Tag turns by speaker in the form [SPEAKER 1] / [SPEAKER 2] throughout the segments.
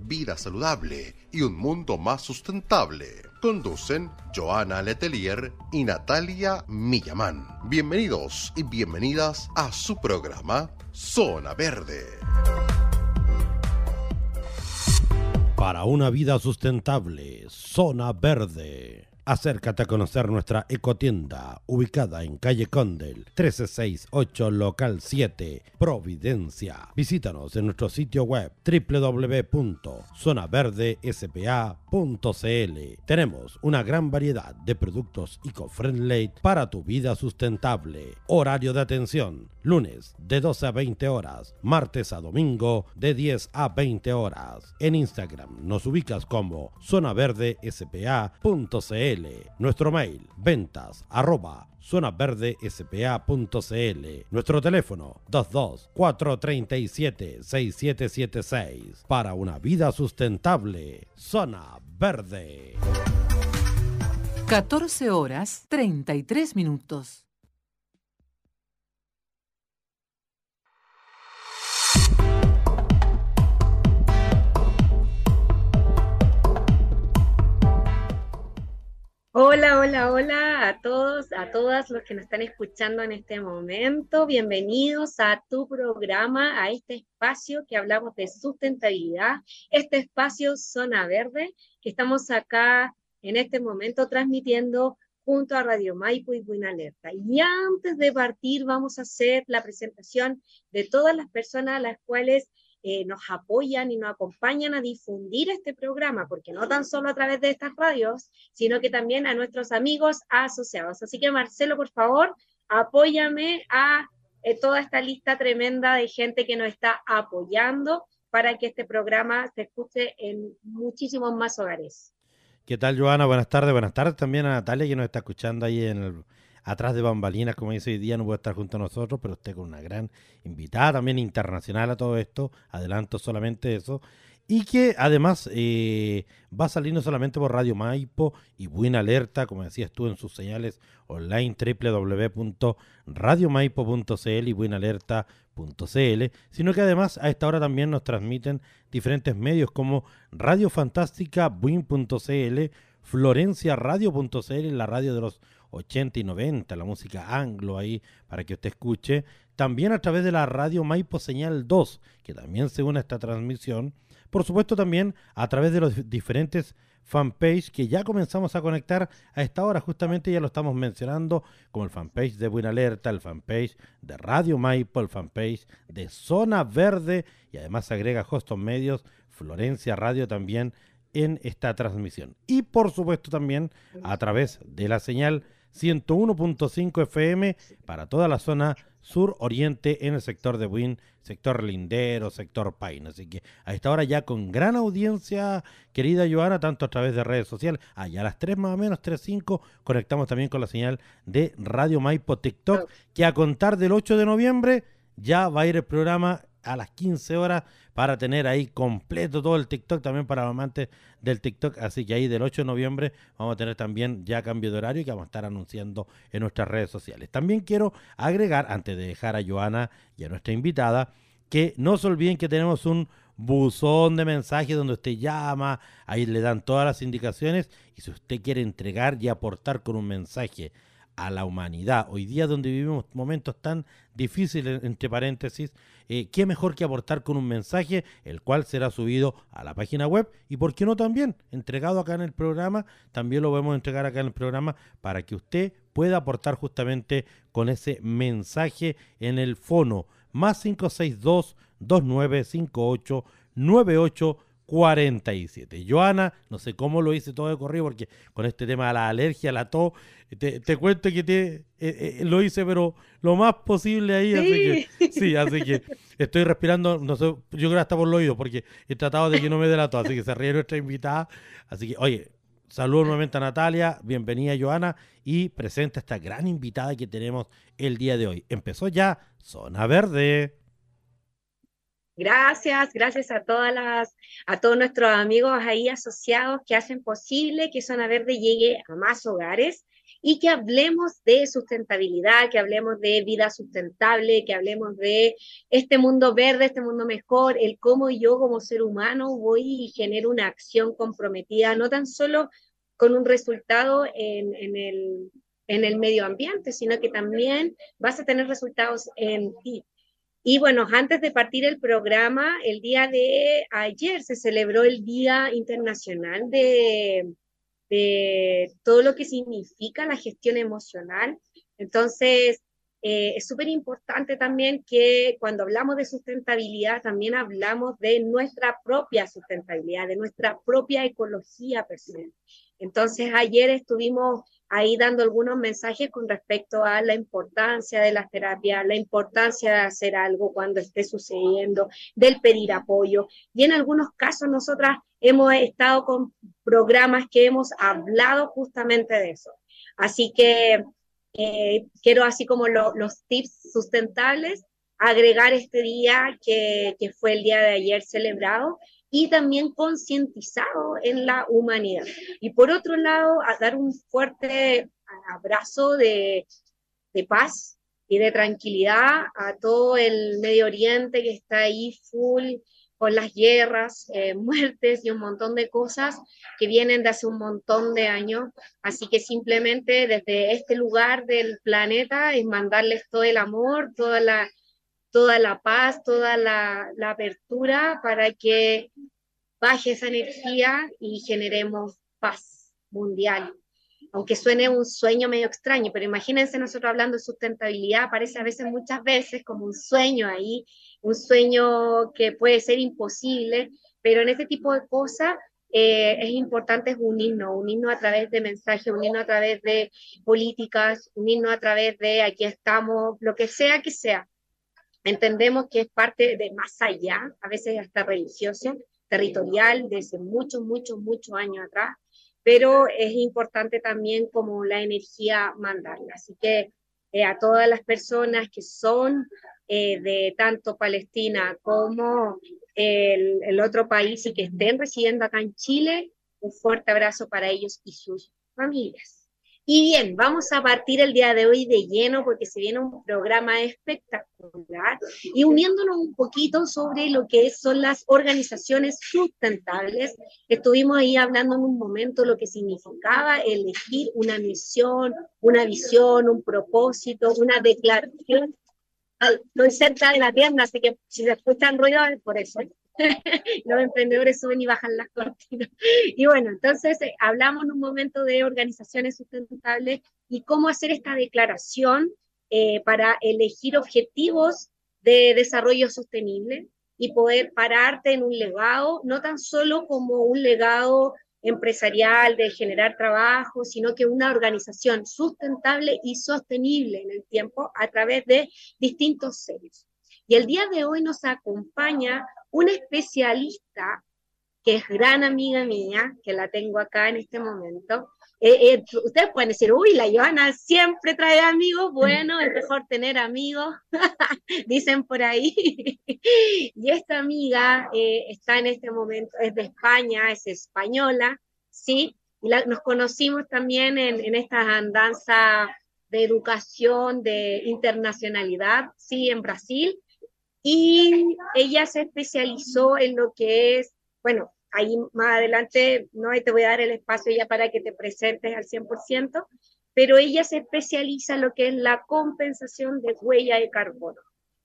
[SPEAKER 1] vida saludable y un mundo más sustentable. Conducen Joana Letelier y Natalia Millamán. Bienvenidos y bienvenidas a su programa Zona Verde.
[SPEAKER 2] Para una vida sustentable, Zona Verde. Acércate a conocer nuestra ecotienda ubicada en calle Condel 1368 local 7 Providencia. Visítanos en nuestro sitio web www.zonaverdespa.cl. Tenemos una gran variedad de productos eco-friendly para tu vida sustentable. Horario de atención lunes de 12 a 20 horas, martes a domingo de 10 a 20 horas. En Instagram nos ubicas como zonaverdespa.cl nuestro mail, ventas arroba zonaverdespa.cl. Nuestro teléfono 22 437 6776. Para una vida sustentable, Zona Verde.
[SPEAKER 3] 14 horas 33 minutos.
[SPEAKER 4] Hola, hola, hola a todos, a todas los que nos están escuchando en este momento. Bienvenidos a tu programa, a este espacio que hablamos de sustentabilidad, este espacio Zona Verde, que estamos acá en este momento transmitiendo junto a Radio Maipo y Buena Alerta. Y antes de partir vamos a hacer la presentación de todas las personas a las cuales eh, nos apoyan y nos acompañan a difundir este programa, porque no tan solo a través de estas radios, sino que también a nuestros amigos asociados. Así que Marcelo, por favor, apóyame a eh, toda esta lista tremenda de gente que nos está apoyando para que este programa se escuche en muchísimos más hogares.
[SPEAKER 2] ¿Qué tal, Joana? Buenas tardes. Buenas tardes también a Natalia que nos está escuchando ahí en el atrás de bambalinas, como dice hoy día, no puede estar junto a nosotros, pero usted con una gran invitada también internacional a todo esto, adelanto solamente eso, y que además eh, va a salir no solamente por Radio Maipo y Buena Alerta, como decías tú en sus señales online www.radiomaipo.cl y buenalerta.cl, sino que además a esta hora también nos transmiten diferentes medios como Radio Fantástica, Buin.cl, FlorenciaRadio.cl, la radio de los 80 y 90, la música anglo ahí para que usted escuche. También a través de la radio Maipo Señal 2, que también se une a esta transmisión. Por supuesto también a través de los diferentes fanpage que ya comenzamos a conectar a esta hora, justamente ya lo estamos mencionando, como el fanpage de Buena Alerta, el fanpage de Radio Maipo, el fanpage de Zona Verde y además agrega Hoston Medios, Florencia Radio también en esta transmisión. Y por supuesto también a través de la señal 101.5 FM para toda la zona sur-oriente en el sector de Buin, sector lindero, sector Paine. Así que a esta hora ya con gran audiencia, querida Joana, tanto a través de redes sociales, allá a las 3 más o menos, 3.5, conectamos también con la señal de Radio Maipo TikTok, que a contar del 8 de noviembre ya va a ir el programa a las 15 horas para tener ahí completo todo el TikTok también para los amantes del TikTok. Así que ahí del 8 de noviembre vamos a tener también ya cambio de horario que vamos a estar anunciando en nuestras redes sociales. También quiero agregar, antes de dejar a Joana y a nuestra invitada, que no se olviden que tenemos un buzón de mensajes donde usted llama, ahí le dan todas las indicaciones y si usted quiere entregar y aportar con un mensaje a la humanidad. Hoy día donde vivimos momentos tan difíciles, entre paréntesis, eh, qué mejor que aportar con un mensaje, el cual será subido a la página web y, ¿por qué no también? Entregado acá en el programa, también lo podemos entregar acá en el programa para que usted pueda aportar justamente con ese mensaje en el fono más 562 2958 98 47. Joana, no sé cómo lo hice todo de corrido, porque con este tema de la alergia, la tos, te, cuento que te, eh, eh, lo hice, pero lo más posible ahí. Sí. Así que, sí, así que estoy respirando, no sé, yo creo que hasta por el oído, porque he tratado de que no me dé la tos, así que se ríe nuestra invitada. Así que, oye, saludos nuevamente a Natalia, bienvenida Joana, y presenta esta gran invitada que tenemos el día de hoy. Empezó ya Zona Verde.
[SPEAKER 4] Gracias, gracias a todas las, a todos nuestros amigos ahí asociados que hacen posible que Zona Verde llegue a más hogares y que hablemos de sustentabilidad, que hablemos de vida sustentable, que hablemos de este mundo verde, este mundo mejor, el cómo yo como ser humano voy y genero una acción comprometida, no tan solo con un resultado en, en el, en el medio ambiente, sino que también vas a tener resultados en ti. Y bueno, antes de partir el programa, el día de ayer se celebró el Día Internacional de, todo lo que significa la gestión emocional. Entonces, eh, es súper importante también que cuando hablamos de sustentabilidad, también hablamos de nuestra propia sustentabilidad, de nuestra propia ecología personal. Entonces, ayer estuvimos ahí dando algunos mensajes con respecto a la importancia de las terapias, la importancia de hacer algo cuando esté sucediendo, del pedir apoyo. Y en algunos casos nosotras hemos estado con programas que hemos hablado justamente de eso. Así que eh, quiero, así como los tips sustentables, agregar este día que, que fue el día de ayer celebrado y también concientizado en la humanidad. Y por otro lado, a dar un fuerte abrazo de, de paz y de tranquilidad a todo el Medio Oriente que está ahí full con las guerras, eh, muertes y un montón de cosas que vienen de hace un montón de años. Así que simplemente desde este lugar del planeta es mandarles todo el amor, toda la toda la paz, toda la, apertura para que baje esa energía y generemos paz mundial. Aunque suene un sueño medio extraño, pero imagínense nosotros hablando de sustentabilidad, parece a veces, muchas veces, como un sueño ahí, un sueño que puede ser imposible, pero en este tipo de cosas eh, es importante unirnos, unirnos a través de mensajes, unirnos a través de políticas, unirnos a través de aquí estamos, lo que sea que sea, Entendemos que es parte de más allá, a veces hasta religioso, territorial, desde muchos, muchos, muchos años atrás, pero es importante también como la energía mandarla. Así que eh, a todas las personas que son eh, de tanto Palestina como el otro país y que estén residiendo acá en Chile, un fuerte abrazo para ellos y sus familias. Y bien, vamos a partir el día de hoy de lleno porque se viene un programa espectacular y uniéndonos un poquito sobre lo que son las organizaciones sustentables. Estuvimos ahí hablando en un momento lo que significaba elegir una misión, una visión, un propósito, una declaración. Estoy cerca de la tienda, así que si se escuchan ruido es por eso. los emprendedores suben y bajan las cortinas. Y bueno, entonces eh, hablamos en un momento de organizaciones sustentables y cómo hacer esta declaración eh, para elegir objetivos de desarrollo sostenible y poder pararte en un legado, no tan solo como un legado empresarial de generar trabajo, sino que una organización sustentable y sostenible en el tiempo a través de distintos seres. Y el día de hoy nos acompaña una especialista que es gran amiga mía, que la tengo acá en este momento. Eh, eh, ustedes pueden decir, uy, la Joana siempre trae amigos. Bueno, es mejor tener amigos, dicen por ahí. y esta amiga eh, está en este momento, es de España, es española, ¿sí? Y nos conocimos también en, en esta andanza de educación, de internacionalidad, sí, en Brasil y ella se especializó en lo que es, bueno, ahí más adelante no te voy a dar el espacio ya para que te presentes al 100%, pero ella se especializa en lo que es la compensación de huella de carbono.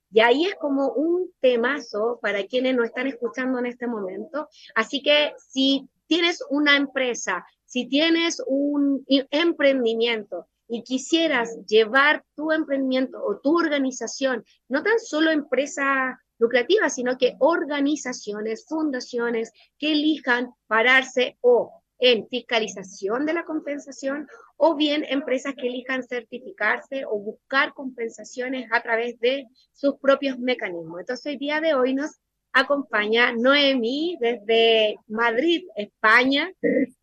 [SPEAKER 4] Y ahí es como un temazo para quienes no están escuchando en este momento. Así que si tienes una empresa, si tienes un emprendimiento y quisieras llevar tu emprendimiento o tu organización, no tan solo empresa lucrativa, sino que organizaciones, fundaciones que elijan pararse o en fiscalización de la compensación o bien empresas que elijan certificarse o buscar compensaciones a través de sus propios mecanismos. Entonces, el día de hoy nos acompaña Noemí desde Madrid, España.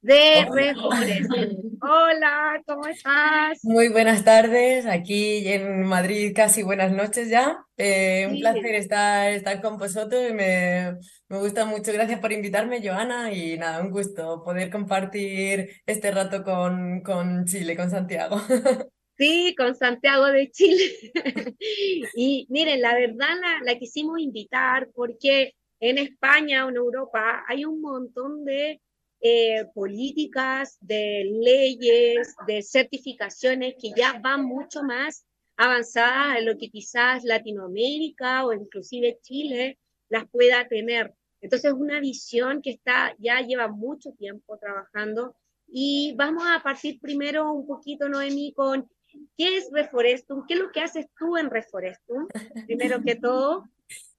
[SPEAKER 4] De Reforest. Hola, ¿cómo estás?
[SPEAKER 5] Muy buenas tardes, aquí en Madrid casi buenas noches ya. Eh, un placer estar, estar con vosotros y me, me gusta mucho. Gracias por invitarme, Joana, y nada, un gusto poder compartir este rato con, con Chile, con Santiago.
[SPEAKER 4] Sí, con Santiago de Chile. y miren, la verdad la, la quisimos invitar porque en España o en Europa hay un montón de eh, políticas, de leyes, de certificaciones que ya van mucho más avanzadas en lo que quizás Latinoamérica o inclusive Chile las pueda tener. Entonces, es una visión que está, ya lleva mucho tiempo trabajando y vamos a partir primero un poquito, Noemí, con qué es Reforestum, qué es lo que haces tú en Reforestum, primero que todo.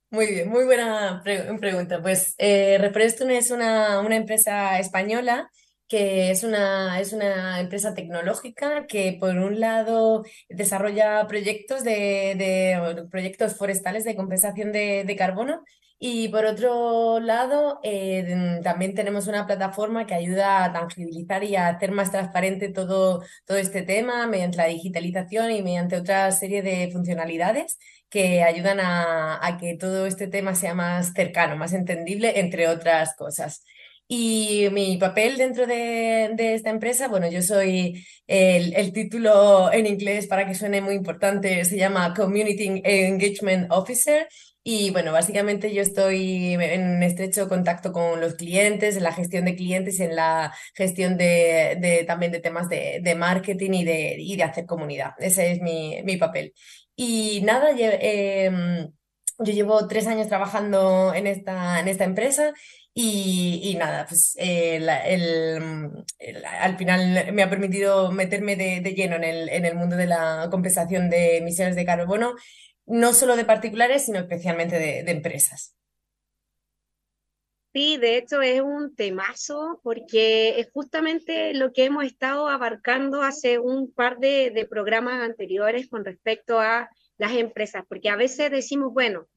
[SPEAKER 5] Muy bien, muy buena pregunta. Pues eh, Reforestum es una, una empresa española que es una, es una empresa tecnológica que por un lado desarrolla proyectos de, de proyectos forestales de compensación de, de carbono y por otro lado, eh, también tenemos una plataforma que ayuda a tangibilizar y a hacer más transparente todo, todo este tema mediante la digitalización y mediante otra serie de funcionalidades que ayudan a, que todo este tema sea más cercano, más entendible, entre otras cosas. Y mi papel dentro de, esta empresa, bueno, yo soy el, título en inglés para que suene muy importante, se llama Community Engagement Officer y bueno, básicamente yo estoy en estrecho contacto con los clientes, en la gestión de clientes, en la gestión de, también de temas de, marketing y de, hacer comunidad. Ese es mi papel. Y nada, eh, yo llevo tres años trabajando en esta, en esta empresa y, y nada, pues eh, el, al final me ha permitido meterme de, de lleno en el, en el mundo de la compensación de emisiones de carbono no solo de particulares, sino especialmente de empresas.
[SPEAKER 4] Sí, de hecho es un temazo porque es justamente lo que hemos estado abarcando hace un par de, programas anteriores con respecto a las empresas, porque a veces decimos, bueno,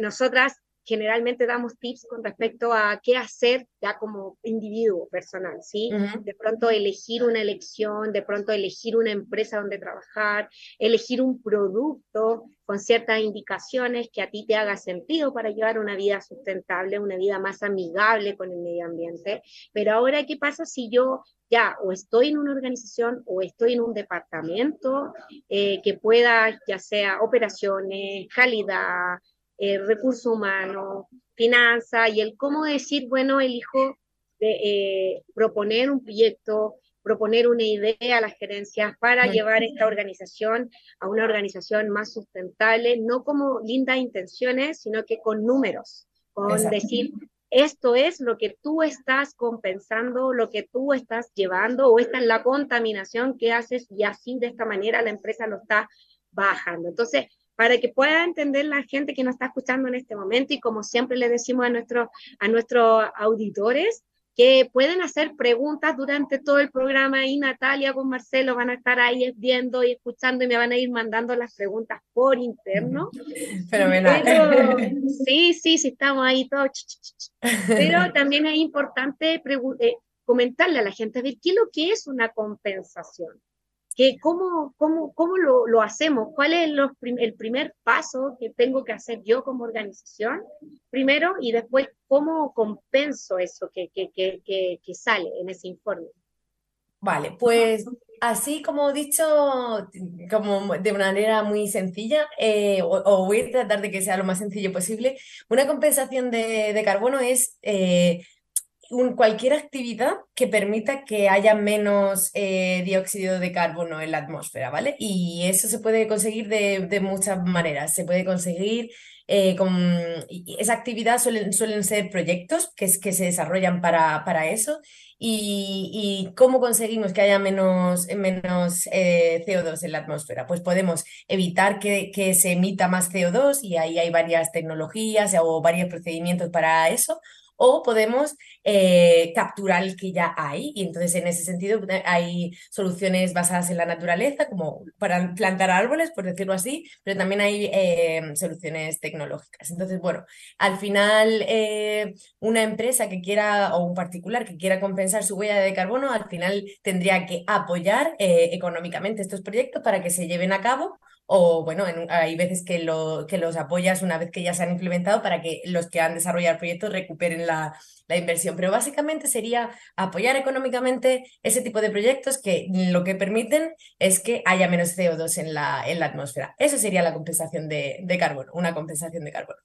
[SPEAKER 4] nosotras generalmente damos tips con respecto a qué hacer ya como individuo personal, ¿sí? Uh -huh. De pronto elegir una elección, de pronto elegir una empresa donde trabajar, elegir un producto con ciertas indicaciones que a ti te haga sentido para llevar una vida sustentable, una vida más amigable con el medio ambiente. Pero ahora, ¿qué pasa si yo ya o estoy en una organización o estoy en un departamento eh, que pueda, ya sea operaciones, calidad, eh, recursos humanos, finanzas y el cómo decir, bueno, elijo de, eh, proponer un proyecto, proponer una idea a las gerencias para llevar esta organización a una organización más sustentable, no como lindas intenciones, sino que con números, con Exacto. decir, esto es lo que tú estás compensando, lo que tú estás llevando, o esta es la contaminación que haces y así de esta manera la empresa lo está bajando. Entonces, para que pueda entender la gente que nos está escuchando en este momento y como siempre le decimos a, nuestro, a nuestros auditores, que pueden hacer preguntas durante todo el programa y Natalia con Marcelo van a estar ahí viendo y escuchando y me van a ir mandando las preguntas por interno.
[SPEAKER 5] Fenomenal.
[SPEAKER 4] Pero, sí, sí, sí, estamos ahí todos. Pero también es importante eh, comentarle a la gente, a ver, ¿qué es lo que es una compensación? Que cómo, cómo, cómo lo, lo, hacemos, cuál es los, el primer paso que tengo que hacer yo como organización, primero, y después cómo compenso eso que, que, que, que sale en ese informe.
[SPEAKER 5] Vale, pues así como dicho, como de manera muy sencilla, eh, o, o, voy a tratar de que sea lo más sencillo posible, una compensación de, de carbono es... Eh, un, cualquier actividad que permita que haya menos eh, dióxido de carbono en la atmósfera, ¿vale? Y eso se puede conseguir de, de muchas maneras. Se puede conseguir eh, con esa actividad suelen, suelen ser proyectos que, que se desarrollan para, para eso. Y, y, cómo conseguimos que haya menos, menos eh, CO2 en la atmósfera? Pues podemos evitar que, que, se emita más CO2 y ahí hay varias tecnologías o varios procedimientos para eso o podemos eh, capturar el que ya hay. Y entonces en ese sentido eh, hay soluciones basadas en la naturaleza, como para plantar árboles, por decirlo así, pero también hay eh, soluciones tecnológicas. Entonces, bueno, al final una empresa que quiera o un particular que quiera compensar su huella de carbono, al final tendría que apoyar económicamente estos proyectos para que se lleven a cabo o bueno, hay veces que, lo, que los apoyas una vez que ya se han implementado para que los que han desarrollado el recuperen la, inversión. Pero básicamente sería apoyar económicamente ese tipo de proyectos que lo que permiten es que haya menos CO2 en la, atmósfera. Eso sería la compensación de, de carbono, una compensación de carbono.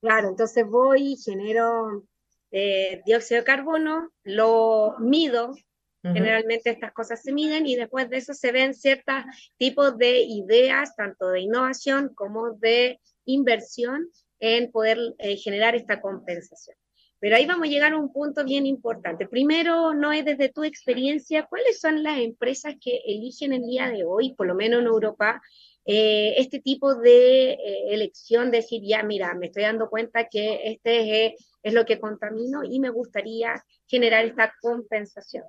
[SPEAKER 4] Claro, entonces voy, genero eh, dióxido de carbono, lo mido, Generalmente estas cosas se miden y después de eso se ven ciertos tipos de ideas, tanto de innovación como de inversión en poder eh, generar esta compensación. Pero ahí vamos a llegar a un punto bien importante. Primero, no es desde tu experiencia, ¿cuáles son las empresas que eligen el día de hoy, por lo menos en Europa, eh, este tipo de eh, elección, decir, ya, mira, me estoy dando cuenta que este es, es lo que contamino y me gustaría generar esta compensación?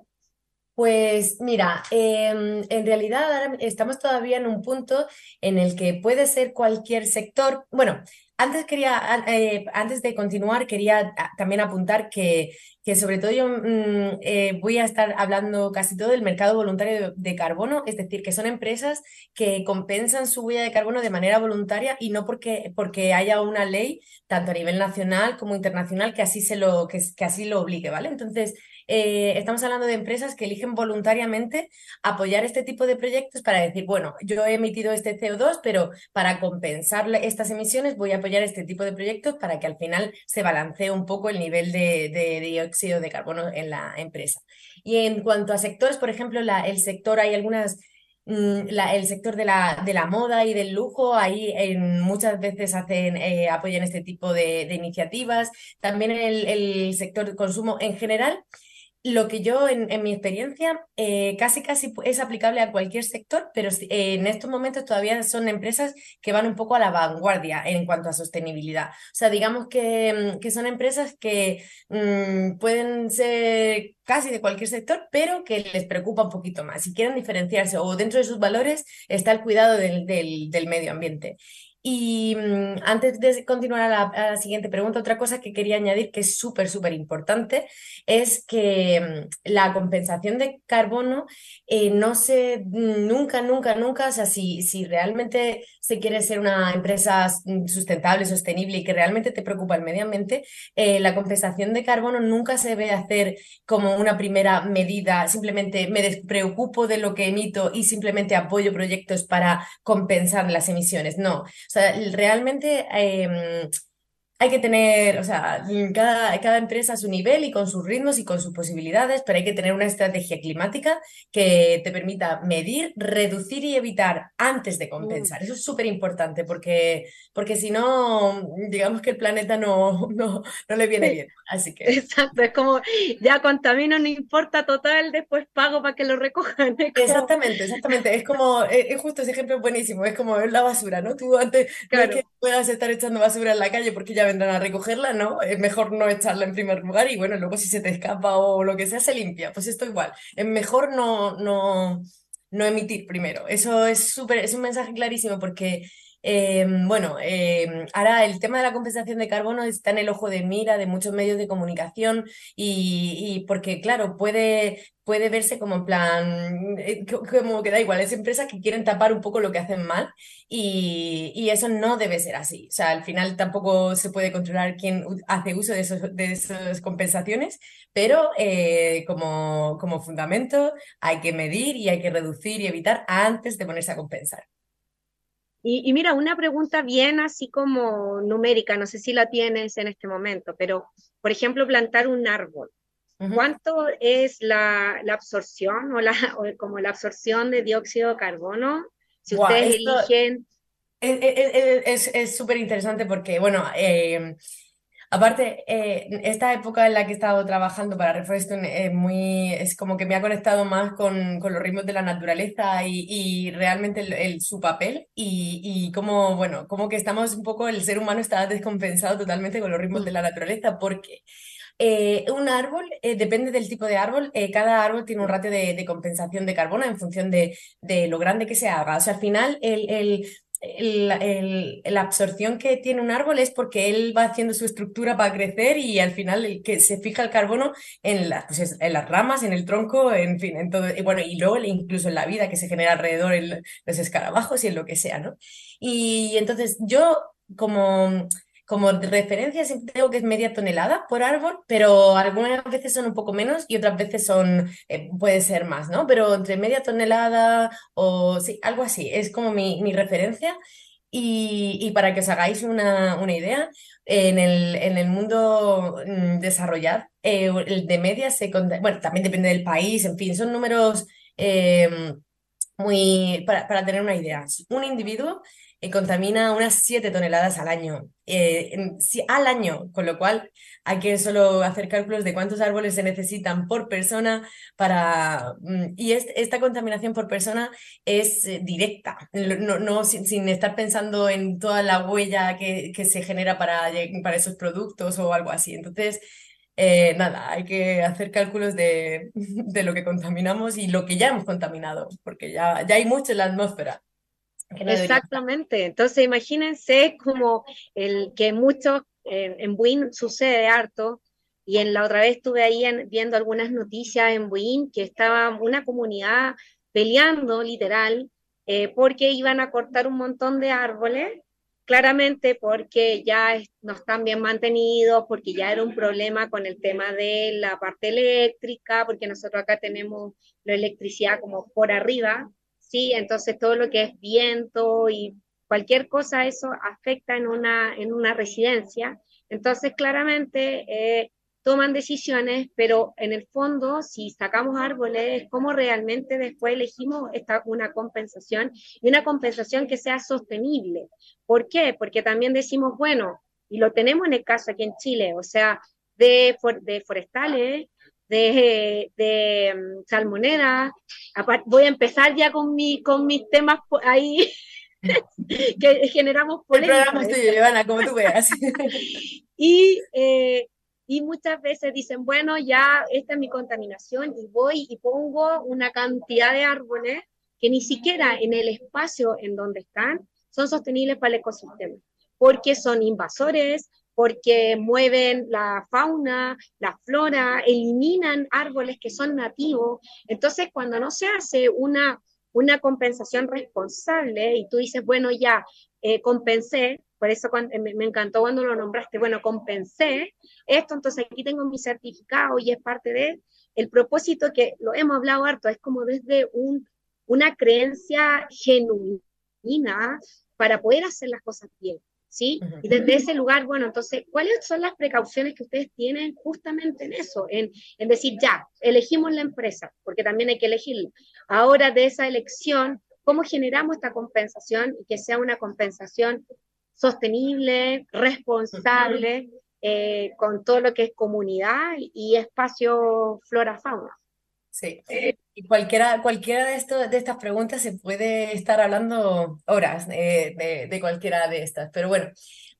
[SPEAKER 5] Pues mira, em, en realidad estamos todavía en un punto en el que puede ser cualquier sector. Bueno, antes quería, eh, antes de continuar, quería también apuntar que, que sobre todo yo mm, eh, voy a estar hablando casi todo del mercado voluntario de, de, carbono, es decir, que son empresas que compensan su huella de carbono de manera voluntaria y no porque, porque haya una ley, tanto a nivel nacional como internacional, que así, se lo, que, que así lo obligue, ¿vale? Entonces, eh, estamos hablando de empresas que eligen voluntariamente apoyar este tipo de proyectos para decir, bueno, yo he emitido este CO2, pero para compensar estas emisiones voy a apoyar este tipo de proyectos para que al final se balancee un poco el nivel de, de carbono en la empresa. Y en cuanto a sectores, por ejemplo, el sector, hay algunas mm, el sector de la, de la, moda y del lujo, ahí muchas veces hacen, eh, apoyan este tipo de, iniciativas. También el, el sector de consumo en general lo que yo, en, mi experiencia, eh, casi casi es aplicable a cualquier sector, pero en estos momentos todavía son empresas que van un poco a la vanguardia en cuanto a sostenibilidad. O sea, digamos que, mm, son empresas que mm, pueden ser casi de cualquier sector, pero que les preocupa un poquito más. Si quieren diferenciarse o dentro de sus valores está el cuidado del, del medio ambiente. Y mm, antes de continuar a la, siguiente pregunta, otra cosa que quería añadir que es súper, súper importante es que mm, la compensación de carbono eh, no se, nunca, nunca, nunca, o sea, si, si realmente se quiere ser una empresa mm, sustentable, sostenible y que realmente te preocupa el medio ambiente, eh, la compensación de carbono nunca se debe hacer como una primera medida, simplemente me despreocupo de lo que emito y simplemente apoyo proyectos para compensar las emisiones. No, sea, realmente em, hay que tener, o sea, cada, cada, empresa a su nivel y con sus ritmos y con sus posibilidades, pero hay que tener una estrategia climática que te permita medir, reducir y evitar antes de compensar. Mm. Eso es súper importante porque, porque si no, digamos que el planeta no, no, no le viene bien. Así que...
[SPEAKER 4] Exacto, es como, ya contamino, no importa, total, después pago para que lo recojan.
[SPEAKER 5] Exactamente, exactamente. Es como, es, justo ese ejemplo buenísimo, es como la basura, ¿no? Tú antes claro. no que puedas estar echando basura en la calle porque ya vendrán a recogerla, ¿no? Es mejor no echarla en primer lugar y bueno, luego si se te escapa o lo que sea, se limpia. Pues esto igual. Es mejor no, no, no emitir primero. Eso es súper, es un mensaje clarísimo porque Em, bueno, em, ahora el tema de la compensación de carbono está en el ojo de mira de muchos medios de comunicación y, porque, claro, puede, puede verse como en plan, eh, como que da igual, es empresas que quieren tapar un poco lo que hacen mal y, eso no debe ser así. O sea, al final tampoco se puede controlar quién hace uso de, esas compensaciones, pero eh, como, como fundamento hay que medir y hay que reducir y evitar antes de ponerse a compensar.
[SPEAKER 4] Y, mira, una pregunta bien así como numérica, no sé si la tienes en este momento, pero por ejemplo, plantar un árbol. ¿Cuánto es la, la absorción o, la, o como la absorción de dióxido de carbono? Si ustedes eligen...
[SPEAKER 5] Es súper interesante porque, bueno, eh, Aparte, eh, esta época en la que he estado trabajando para Reforeston es muy, es como que me ha conectado más con, con los ritmos de la naturaleza y, y realmente el, su papel y, y como, bueno, como que estamos un poco, el ser humano está descompensado totalmente con los ritmos de la naturaleza porque Eh, un árbol, eh, depende del tipo de árbol, eh, cada árbol tiene un ratio de, compensación de carbono en función de, de, lo grande que se haga. O sea, al final el la absorción que tiene un árbol es porque él va haciendo su estructura para crecer y al final el que se fija el carbono en, pues en las ramas, en el tronco, en fin, en todo. Y bueno, y luego incluso en la vida que se genera alrededor, en los escarabajos y en lo que sea, ¿no? Y entonces yo como como referencia siempre tengo que es media tonelada por árbol, pero algunas veces son un poco menos y otras veces son, eh, puede ser más, ¿no? Pero entre media tonelada o sí, algo así, es como mi, mi referencia. Y, para que os hagáis una, una idea, en el, en el mundo mm, desarrollado, eh, el de media se... Bueno, también depende del país, en fin, son números em, muy... Para, para tener una idea, un individuo contamina unas 7 toneladas al año, eh, al año, con lo cual hay que solo hacer cálculos de cuántos árboles se necesitan por persona para... Mm, y esta contaminación por persona es eh, directa, no, no sin, estar pensando en toda la huella que, que se genera para, para esos productos o algo así. Entonces... Eh, nada, hay que hacer cálculos de, de, lo que contaminamos y lo que ya hemos contaminado, porque ya, ya hay mucho en la atmósfera.
[SPEAKER 4] Exactamente. Entonces, imagínense como el que mucho en Buin sucede harto. Y en la otra vez estuve ahí viendo algunas noticias en Buin que estaba una comunidad peleando, literal, eh, porque iban a cortar un montón de árboles, claramente porque ya no están bien mantenidos, porque ya era un problema con el tema de la parte eléctrica, porque nosotros acá tenemos la electricidad como por arriba, ¿sí? Entonces todo lo que es viento y cualquier cosa, eso afecta en una, en una residencia. Entonces claramente eh, toman decisiones, pero en el fondo, si sacamos árboles, ¿cómo realmente después elegimos esta, una compensación y una compensación que sea sostenible. ¿Por qué? Porque también decimos, bueno, y lo tenemos en el caso aquí en Chile, o sea, de, de forestales de, de mm, salmonera. Voy a empezar ya con, mi, con mis temas ahí que generamos
[SPEAKER 5] polémica. El programa es tuyo, Ivana, como tú veas.
[SPEAKER 4] y, eh, y muchas veces dicen, bueno, ya esta es mi contaminación y voy y pongo una cantidad de árboles que ni siquiera en el espacio en donde están son sostenibles para el ecosistema, porque son invasores, porque mueven la fauna, la flora, eliminan árboles que son nativos. Entonces, cuando no se hace una, una compensación responsable y tú dices, bueno, ya eh, compensé, por eso me, me, encantó cuando lo nombraste, bueno, compensé esto, entonces aquí tengo mi certificado y es parte de el propósito que lo hemos hablado harto, es como desde un, una creencia genuina para poder hacer las cosas bien. ¿Sí? Y desde ese lugar, bueno, entonces, ¿cuáles son las precauciones que ustedes tienen justamente en eso? En, en decir, ya, elegimos la empresa, porque también hay que elegirla. Ahora de esa elección, ¿cómo generamos esta compensación y que sea una compensación sostenible, responsable, eh, con todo lo que es comunidad y espacio flora-fauna?
[SPEAKER 5] Sí, y cualquiera, cualquiera de, esto, de estas preguntas se puede estar hablando horas de, de, cualquiera de estas. Pero bueno,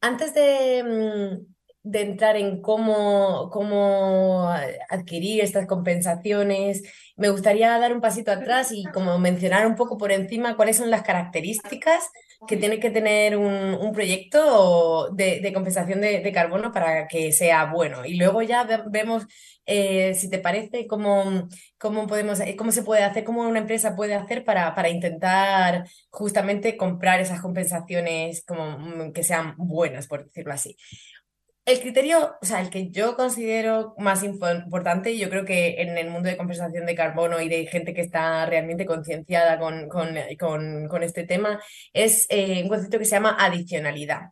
[SPEAKER 5] antes de, mm, de entrar en cómo, cómo adquirir estas compensaciones, me gustaría dar un pasito atrás y como mencionar un poco por encima cuáles son las características que tiene que tener un, un proyecto de, de compensación de, de, carbono para que sea bueno. Y luego ya vemos, eh, si te parece, cómo, cómo, podemos, eh, cómo se puede hacer, cómo una empresa puede hacer para, para intentar justamente comprar esas compensaciones como mm, que sean buenas, por decirlo así. El criterio, o sea, el que yo considero más importante, yo creo que en el mundo de compensación de carbono y de gente que está realmente concienciada con, con, con, este tema, es eh, un concepto que se llama adicionalidad.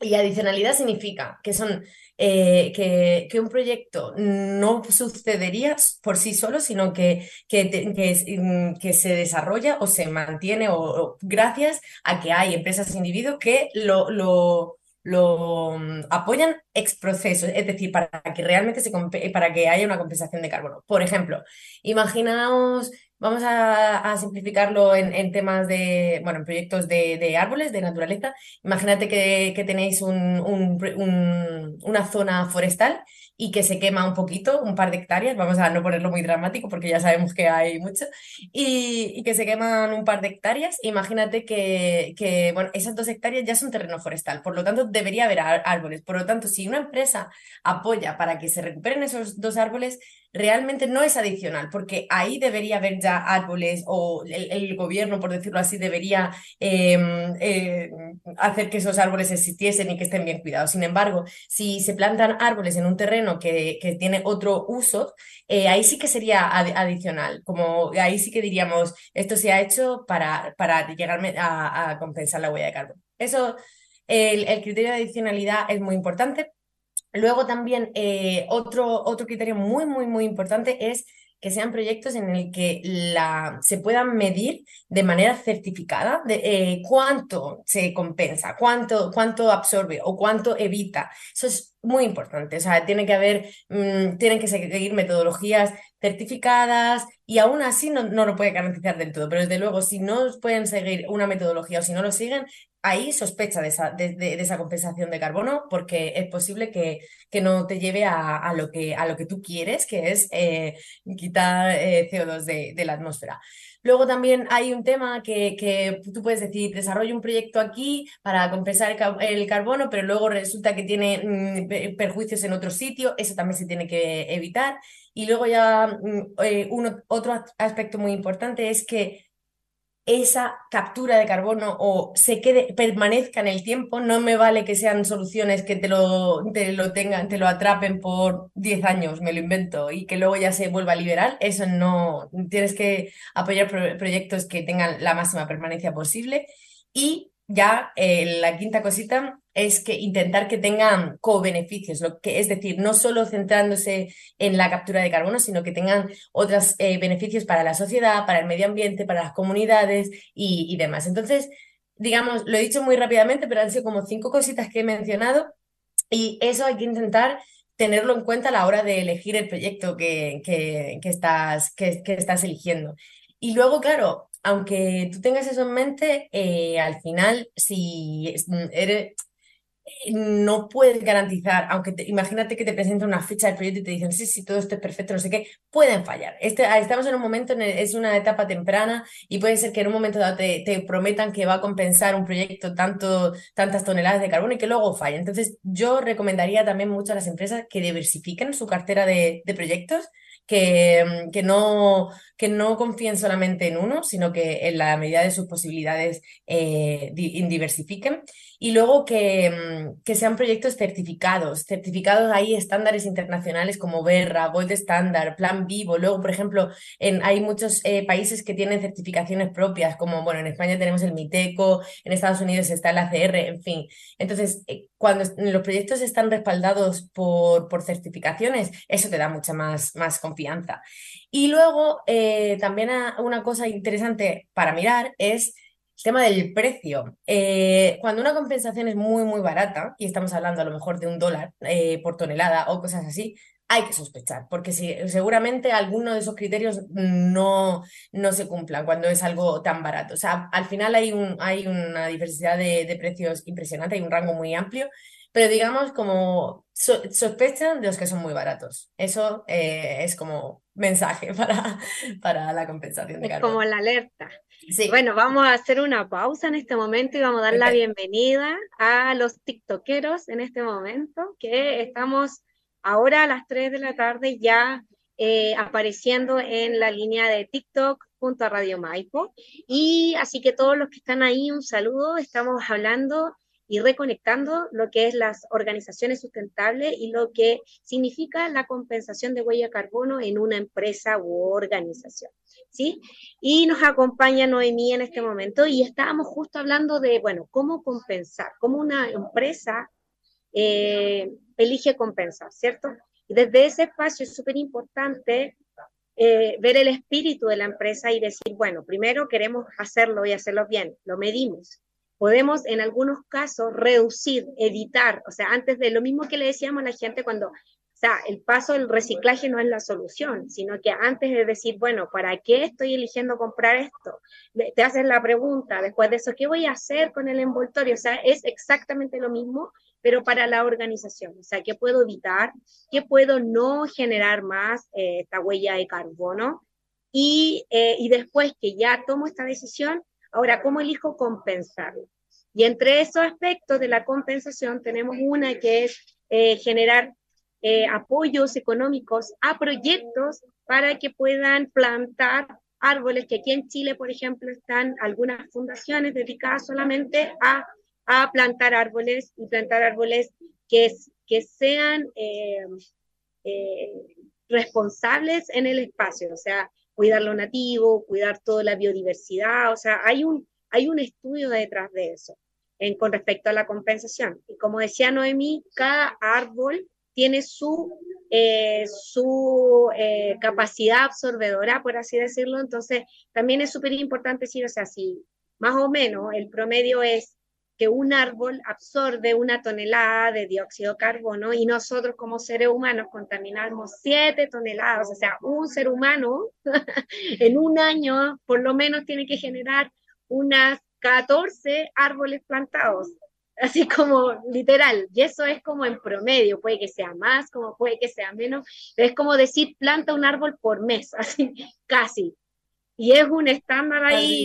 [SPEAKER 5] Y adicionalidad significa que son eh, que, que, un proyecto no sucedería por sí solo, sino que, que, mm, que se desarrolla o se mantiene o, gracias a que hay empresas e individuos que lo lo mm, apoyan ex proceso, es decir, para que realmente se para que haya una compensación de carbono. Por ejemplo, imaginaos, vamos a, simplificarlo en, temas de, bueno, en proyectos de, árboles, de naturaleza. Imagínate que, tenéis una zona forestal y que se quema un poquito, un par de hectáreas, vamos a no ponerlo muy dramático porque ya sabemos que hay mucho, y, que se queman un par de hectáreas, imagínate que, que, bueno, esas dos hectáreas ya son terreno forestal, por lo tanto debería haber árboles, por lo tanto si una empresa apoya para que se recuperen esos dos árboles, realmente no es adicional, porque ahí debería haber ya árboles o el, gobierno, por decirlo así, debería em, eh, hacer que esos árboles existiesen y que estén bien cuidados. Sin embargo, si se plantan árboles en un terreno que, que tiene otro uso, eh, ahí sí que sería adicional, como ahí sí que diríamos, esto se ha hecho para, para llegar a, compensar la huella de carbono. Eso, el, el criterio de adicionalidad es muy importante Luego también eh, otro, otro criterio muy, muy, muy importante es que sean proyectos en el que la, se puedan medir de manera certificada de, eh, cuánto se compensa, cuánto, cuánto absorbe o cuánto evita. Eso es muy importante. O sea, tiene que haber, mm, tienen que seguir metodologías certificadas y aún así no, no, lo puede garantizar del todo. Pero desde luego, si no pueden seguir una metodología o si no lo siguen, ahí sospecha de esa, compensación de carbono porque es posible que, que no te lleve a, lo que, a lo que tú quieres, que es eh, quitar eh, CO2 de, la atmósfera. Luego también hay un tema que, que tú puedes decir, desarrollo un proyecto aquí para compensar el, carbono, pero luego resulta que tiene mm, perjuicios en otro sitio, eso también se tiene que evitar. Y luego ya mm, eh, otro aspecto muy importante es que esa captura de carbono o se quede, permanezca en el tiempo, no me vale que sean soluciones que te lo, te lo tengan, te lo atrapen por 10 años, me lo invento, y que luego ya se vuelva a liberar, eso no, tienes que apoyar proyectos que tengan la máxima permanencia posible. Y ya eh, la quinta cosita es que intentar que tengan co-beneficios, lo que es decir, no solo centrándose en la captura de carbono, sino que tengan otros eh, beneficios para la sociedad, para el medio ambiente, para las comunidades y, demás. Entonces, digamos, lo he dicho muy rápidamente, pero han sido como cinco cositas que he mencionado y eso hay que intentar tenerlo en cuenta a la hora de elegir el proyecto que, que, estás, que, que estás eligiendo. Y luego, claro, aunque tú tengas eso en mente, eh, al final, si mm, eres, no puedes garantizar, aunque imagínate que te presenta una ficha del proyecto y te dicen, sí, sí, todo esto es perfecto, no sé qué, pueden fallar. Este, ah, estamos en un momento, en es una etapa temprana y puede ser que en un momento dado te, prometan que va a compensar un proyecto tanto, tantas toneladas de carbono y que luego falle. Entonces, yo recomendaría también mucho a las empresas que diversifiquen su cartera de, de proyectos que, que, no, que no confíen solamente en uno, sino que en la medida de sus posibilidades eh, diversifiquen. Y luego que, mm, que, sean proyectos certificados. Certificados hay estándares internacionales como Berra, Gold Standard, Plan Vivo. Luego, por ejemplo, en, hay muchos eh, países que tienen certificaciones propias, como bueno, en España tenemos el MITECO, en Estados Unidos está el ACR, en fin. Entonces, eh, cuando los proyectos están respaldados por, por certificaciones, eso te da mucha más, más confianza. Y luego, eh, también una cosa interesante para mirar es tema del precio. Eh, cuando una compensación es muy, muy barata, y estamos hablando a lo mejor de un dólar eh, por tonelada o cosas así, hay que sospechar, porque si, seguramente alguno de esos criterios no, no se cumplan cuando es algo tan barato. O sea, al final hay, un, hay una diversidad de, de precios impresionante, hay un rango muy amplio pero digamos como sospechan de los que son muy baratos. Eso eh, es como mensaje para, para la compensación de
[SPEAKER 4] es Como la alerta. Sí. Bueno, vamos a hacer una pausa en este momento y vamos a dar la bienvenida a los tiktokeros en este momento, que estamos ahora a las 3 de la tarde ya eh, apareciendo en la línea de TikTok junto a Radio Maipo. Y así que todos los que están ahí, un saludo. Estamos hablando y reconectando lo que es las organizaciones sustentables y lo que significa la compensación de huella de carbono en una empresa u organización. ¿sí? Y nos acompaña Noemí en este momento y estábamos justo hablando de, bueno, cómo compensar, cómo una empresa eh, elige compensar, ¿cierto? Y desde ese espacio es súper importante eh, ver el espíritu de la empresa y decir, bueno, primero queremos hacerlo y hacerlo bien, lo medimos, podemos en algunos casos reducir, evitar, o sea, antes de lo mismo que le decíamos a la gente cuando sea, el paso del reciclaje no es la solución, sino que antes de decir, bueno, ¿para qué estoy eligiendo comprar esto? Te haces la pregunta, después de eso, ¿qué voy a hacer con el envoltorio? O sea, es exactamente lo mismo, pero para la organización. O sea, ¿qué puedo evitar? ¿Qué puedo no generar más eh, esta huella de carbono? Y, eh, y después que ya tomo esta decisión, ahora, ¿cómo elijo compensarlo? Y entre esos aspectos de la compensación tenemos una que es eh, generar eh, apoyos económicos a proyectos para que puedan plantar árboles, que aquí en Chile, por ejemplo, están algunas fundaciones dedicadas solamente a, plantar árboles y plantar árboles que, sean eh, responsables en el espacio, o sea, cuidar lo nativo, cuidar toda la biodiversidad, o sea, hay un, hay un estudio detrás de eso en, con respecto a la compensación. Y como decía Noemí, cada árbol tiene su, eh, su eh, capacidad absorbedora, por así decirlo. Entonces, también es súper importante decir, o sea, si más o menos el promedio es que un árbol absorbe una tonelada de dióxido de carbono y nosotros como seres humanos contaminamos siete toneladas, o sea, un ser humano en un año por lo menos tiene que generar unas 14 árboles plantados así como literal, y eso es como en promedio, puede que sea más, como puede que sea menos, es como decir planta un árbol por mes, así casi. Y es un estándar ahí.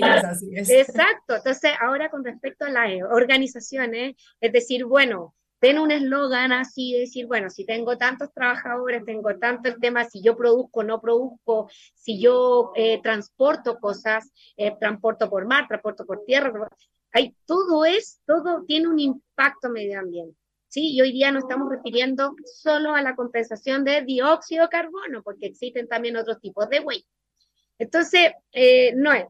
[SPEAKER 4] Exacto. Entonces, ahora con respecto a las organizaciones, es decir, bueno, ten un eslogan así, decir, bueno, si tengo tantos trabajadores, tengo tanto el tema, si yo produzco, no produzco, si yo eh, transporto cosas, eh, transporto por mar, transporto por tierra, hay, todo es, todo tiene un impacto medioambiental. ¿sí? Y hoy día no estamos refiriendo solo a la compensación de dióxido de carbono, porque existen también otros tipos de huella. Entonces, eh, es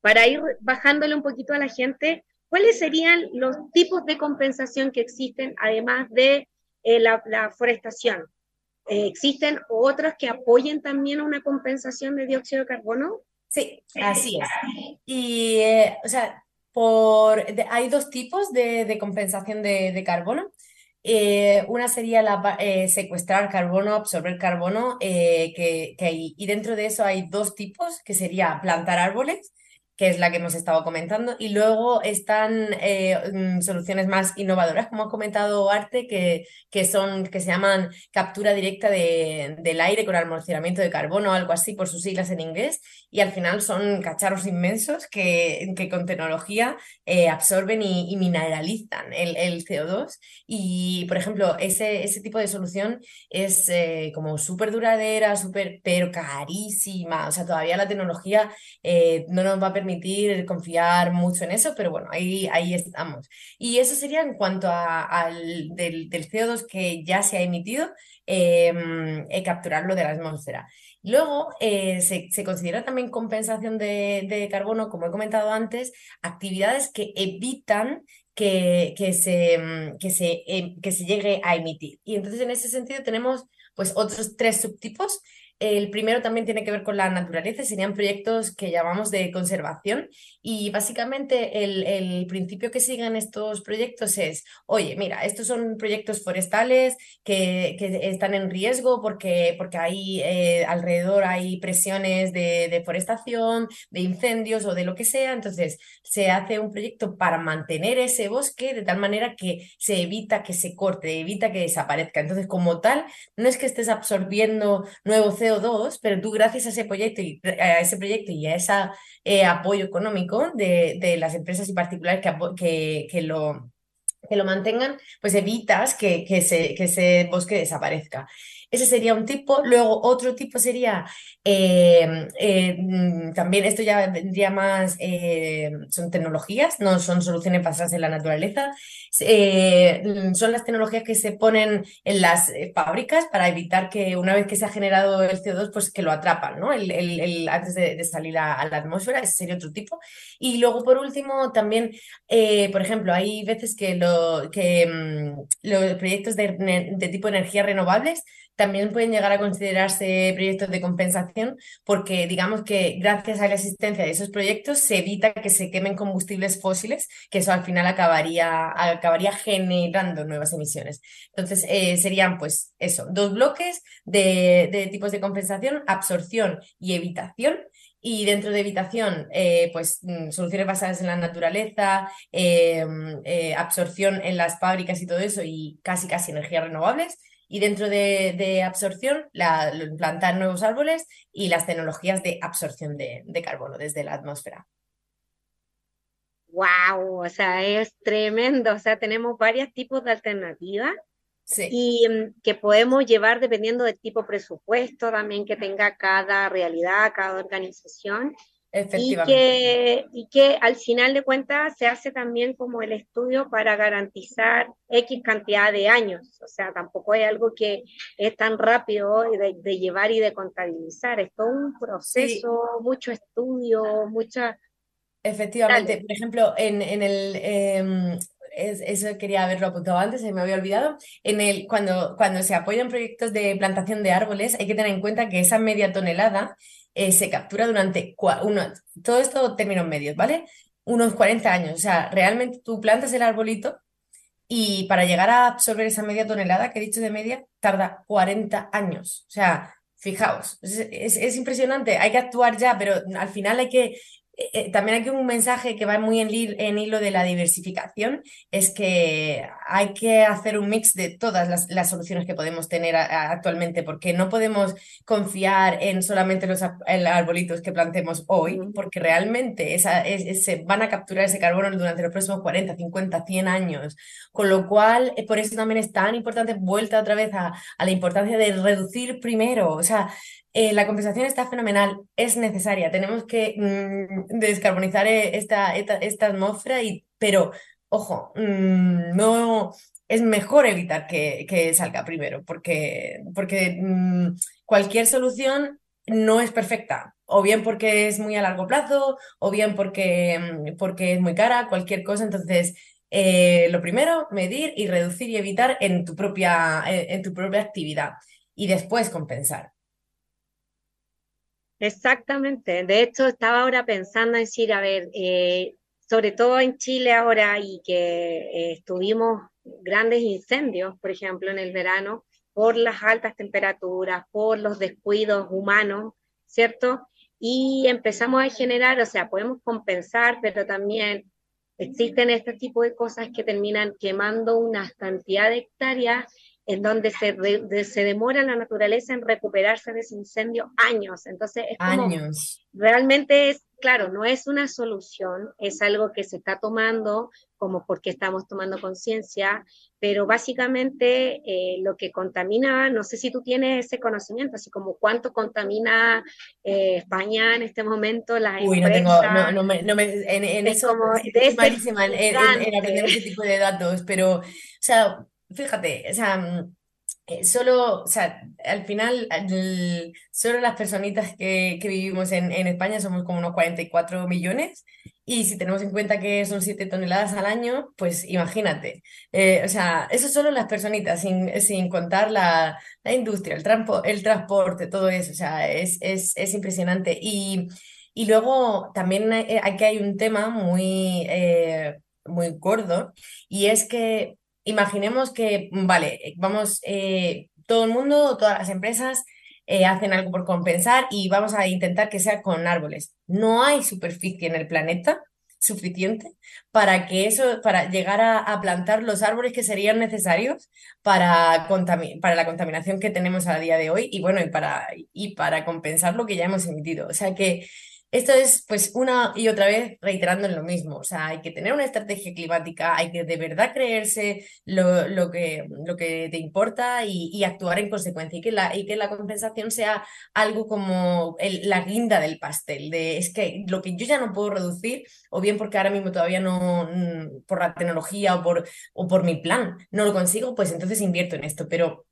[SPEAKER 4] para ir bajándole un poquito a la gente, ¿cuáles serían los tipos de compensación que existen además de eh, la, forestación? Eh, ¿Existen otros que apoyen también una compensación de dióxido de carbono?
[SPEAKER 5] Sí, así es. Y, eh, o sea, por, hay dos tipos de, compensación de, carbono. Eh, una sería la, eh, secuestrar carbono, absorber carbono, eh, que, y dentro de eso hay dos tipos, que sería plantar árboles que es la que hemos estado comentando, y luego están eh, mm, soluciones más innovadoras, como ha comentado Arte, que, que, son, que se llaman captura directa de, del aire con almacenamiento de carbono, algo así por sus siglas en inglés, y al final son cacharros inmensos que, que con tecnología eh, absorben y, mineralizan el, el, CO2. Y, por ejemplo, ese, ese tipo de solución es eh, como súper duradera, pero carísima, o sea, todavía la tecnología no nos va a permitir permitir confiar mucho en eso, pero bueno, ahí, estamos. Y eso sería en cuanto al del, CO2 que ya se ha emitido, em, eh, capturarlo de la atmósfera. Luego, eh, se, considera también compensación de, carbono, como he comentado antes, actividades que evitan que, se, se, em, que se llegue a emitir. Y entonces, en ese sentido, tenemos pues otros tres subtipos el primero también tiene que ver con la naturaleza, serían proyectos que llamamos de conservación y básicamente el, principio que siguen estos proyectos es, oye, mira, estos son proyectos forestales que, están en riesgo porque, porque ahí eh, alrededor hay presiones de deforestación, de incendios o de lo que sea, entonces se hace un proyecto para mantener ese bosque de tal manera que se evita que se corte, evita que desaparezca. Entonces, como tal, no es que estés absorbiendo nuevo CO2, pero tú gracias a ese proyecto y a ese proyecto y a ese eh, apoyo económico de, de, las empresas y particulares que, que, que lo que lo mantengan, pues evitas que, que, se, que ese bosque desaparezca. Ese sería un tipo. Luego, otro tipo sería, eh, eh, mm, también esto ya vendría más, eh, son tecnologías, no son soluciones basadas en la naturaleza. Mm, son las tecnologías que se ponen en las fábricas para evitar que una vez que se ha generado el CO2, pues que lo atrapan, ¿no? El, antes de, salir a, la atmósfera, ese sería otro tipo. Y luego, por último, también, por ejemplo, hay veces que mm, los proyectos de, tipo energía renovables también pueden llegar a considerarse proyectos de compensación porque digamos que gracias a la existencia de esos proyectos se evita que se quemen combustibles fósiles, que eso al final acabaría, acabaría generando nuevas emisiones. Entonces, eh, serían pues eso, dos bloques de, de tipos de compensación, absorción y evitación. Y dentro de evitación, eh, pues mm, soluciones basadas en la naturaleza, eh, mm, absorción en las fábricas y todo eso, y casi casi energías renovables y dentro de, absorción, la, plantar nuevos árboles y las tecnologías de absorción de, carbono desde la atmósfera.
[SPEAKER 4] ¡Wow! O sea, es tremendo. O sea, tenemos varios tipos de alternativas y mm, que podemos llevar dependiendo del tipo de presupuesto también que tenga cada realidad, cada organización. Y que, y que al final de cuentas se hace también como el estudio para garantizar X cantidad de años. O sea, tampoco es algo que es tan rápido de, llevar y de contabilizar. Es todo un proceso, mucho estudio, mucha...
[SPEAKER 5] Efectivamente. Por ejemplo, en, en el... Em, eso quería haberlo apuntado antes, se me había olvidado. En el, cuando, cuando se apoyan proyectos de plantación de árboles, hay que tener en cuenta que esa media tonelada eh, se captura durante uno, todo esto términos medios, ¿vale? Unos 40 años. O sea, realmente tú plantas el arbolito y para llegar a absorber esa media tonelada que he dicho de media, tarda 40 años. O sea, fijaos, es, es impresionante. Hay que actuar ya, pero al final hay que eh, eh, también hay un mensaje que va muy en, en, hilo de la diversificación, es que hay que hacer un mix de todas las, soluciones que podemos tener actualmente, porque no podemos confiar en solamente los arbolitos que plantemos hoy, porque realmente esa, se van a capturar ese carbono durante los próximos 40, 50, 100 años, con lo cual eh, por eso también es tan importante, vuelta otra vez a, a la importancia de reducir primero, o sea, eh, la compensación está fenomenal, es necesaria, tenemos que mm, descarbonizar eh, esta, esta, atmósfera, y, pero ojo, mm, no es mejor evitar que, que salga primero, porque, porque mm, cualquier solución no es perfecta, o bien porque es muy a largo plazo, o bien porque, porque es muy cara, cualquier cosa. Entonces, eh, lo primero, medir y reducir y evitar en tu propia, en tu propia actividad y después compensar.
[SPEAKER 4] Exactamente. De hecho, estaba ahora pensando en decir, a ver, eh, sobre todo en Chile ahora y que eh, tuvimos grandes incendios, por ejemplo, en el verano, por las altas temperaturas, por los descuidos humanos, ¿cierto? Y empezamos a generar, o sea, podemos compensar, pero también existen este tipo de cosas que terminan quemando una cantidad de hectáreas en donde se, se demora la naturaleza en recuperarse de ese incendio años. Entonces, es como, años. realmente es, claro, no es una solución, es algo que se está tomando como porque estamos tomando conciencia, pero básicamente eh, lo que contamina, no sé si tú tienes ese conocimiento, así como cuánto contamina eh, España en este momento, las
[SPEAKER 5] Uy, no tengo, no, no me, no me, en, en eso como, es malísima en, en, aprender ese tipo de datos, pero, o sea, fíjate, o sea, mm, eh, solo, o sea, al final, solo las personitas que, que vivimos en, en, España somos como unos 44 millones y si tenemos en cuenta que son 7 toneladas al año, pues imagínate. Eh, o sea, eso solo las personitas, sin, sin contar la, la industria, el, el transporte, todo eso, o sea, es, es, es impresionante. Y, y luego también aquí hay un tema muy, eh, muy gordo y es que imaginemos que, vale, vamos, eh, todo el mundo, todas las empresas eh, hacen algo por compensar y vamos a intentar que sea con árboles. No hay superficie en el planeta suficiente para que eso, para llegar a, plantar los árboles que serían necesarios para, para la contaminación que tenemos a día de hoy y bueno, y para, y para compensar lo que ya hemos emitido. O sea que esto es pues una y otra vez reiterando en lo mismo, o sea, hay que tener una estrategia climática, hay que de verdad creerse lo, lo, que, lo que te importa y, actuar en consecuencia y que, la, y que la compensación sea algo como la guinda del pastel, de es que lo que yo ya no puedo reducir, o bien porque ahora mismo todavía no, mm, por la tecnología o por, o por mi plan, no lo consigo, pues entonces invierto en esto, pero...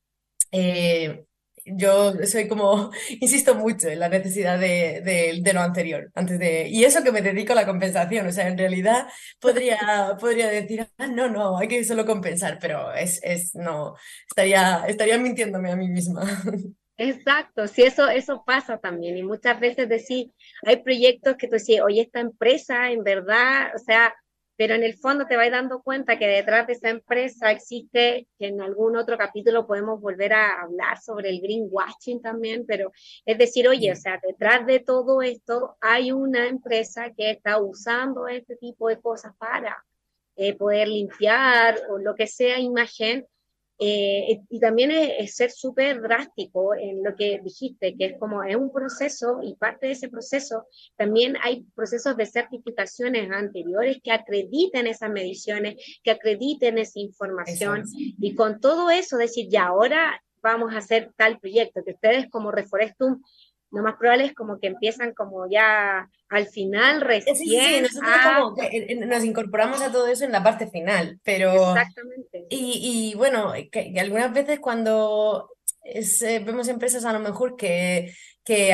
[SPEAKER 5] Eh, yo soy como, insisto mucho en la necesidad de, de, lo anterior, antes de, y eso que me dedico a la compensación, o sea, en realidad podría, podría decir, ah, no, no, hay que solo compensar, pero es, es, no, estaría, estaría mintiéndome a mí misma.
[SPEAKER 4] Exacto, sí, eso, eso pasa también. Y muchas veces decir, hay proyectos que tú decís, oye, esta empresa en verdad, o sea, pero en el fondo te vas dando cuenta que detrás de esa empresa existe, que en algún otro capítulo podemos volver a hablar sobre el greenwashing también, pero es decir, oye, o sea, detrás de todo esto hay una empresa que está usando este tipo de cosas para eh, poder limpiar o lo que sea imagen eh, y también es, ser súper drástico en lo que dijiste, que es como es un proceso y parte de ese proceso también hay procesos de certificaciones anteriores que acrediten esas mediciones, que acrediten esa información y con todo eso decir, ya ahora vamos a hacer tal proyecto, que ustedes como Reforestum lo más probable es como que empiezan como ya al final recién. Sí, sí,
[SPEAKER 5] nosotros como que eh, eh, nos incorporamos a todo eso en la parte final, pero...
[SPEAKER 4] Exactamente.
[SPEAKER 5] Y, y bueno, que, algunas veces cuando eh, vemos empresas a lo mejor que, que,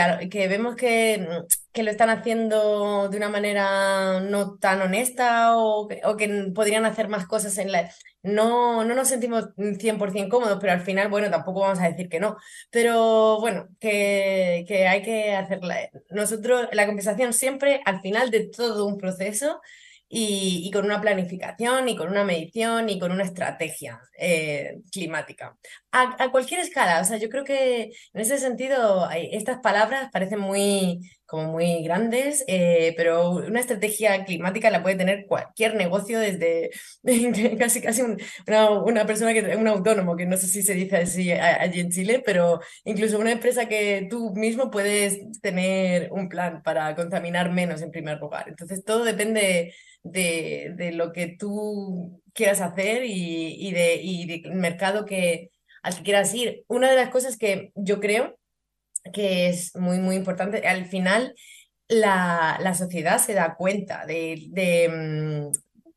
[SPEAKER 5] vemos que, que, lo están haciendo de una manera no tan honesta o, o que podrían hacer más cosas en la no, no nos sentimos 100% cómodos, pero al final, bueno, tampoco vamos a decir que no. Pero bueno, que, que hay que hacerla. Nosotros, la compensación siempre al final de todo un proceso y, con una planificación y con una medición y con una estrategia eh, climática. A, cualquier escala, o sea, yo creo que en ese sentido estas palabras parecen muy, como muy grandes, eh, pero una estrategia climática la puede tener cualquier negocio desde casi, casi una, una, persona, que un autónomo, que no sé si se dice así allí en Chile, pero incluso una empresa que tú mismo puedes tener un plan para contaminar menos en primer lugar. Entonces todo depende de, de lo que tú quieras hacer y, y, de, y del mercado que, al que quieras ir. Una de las cosas que yo creo que es muy, muy importante, al final la, la sociedad se da cuenta de, de,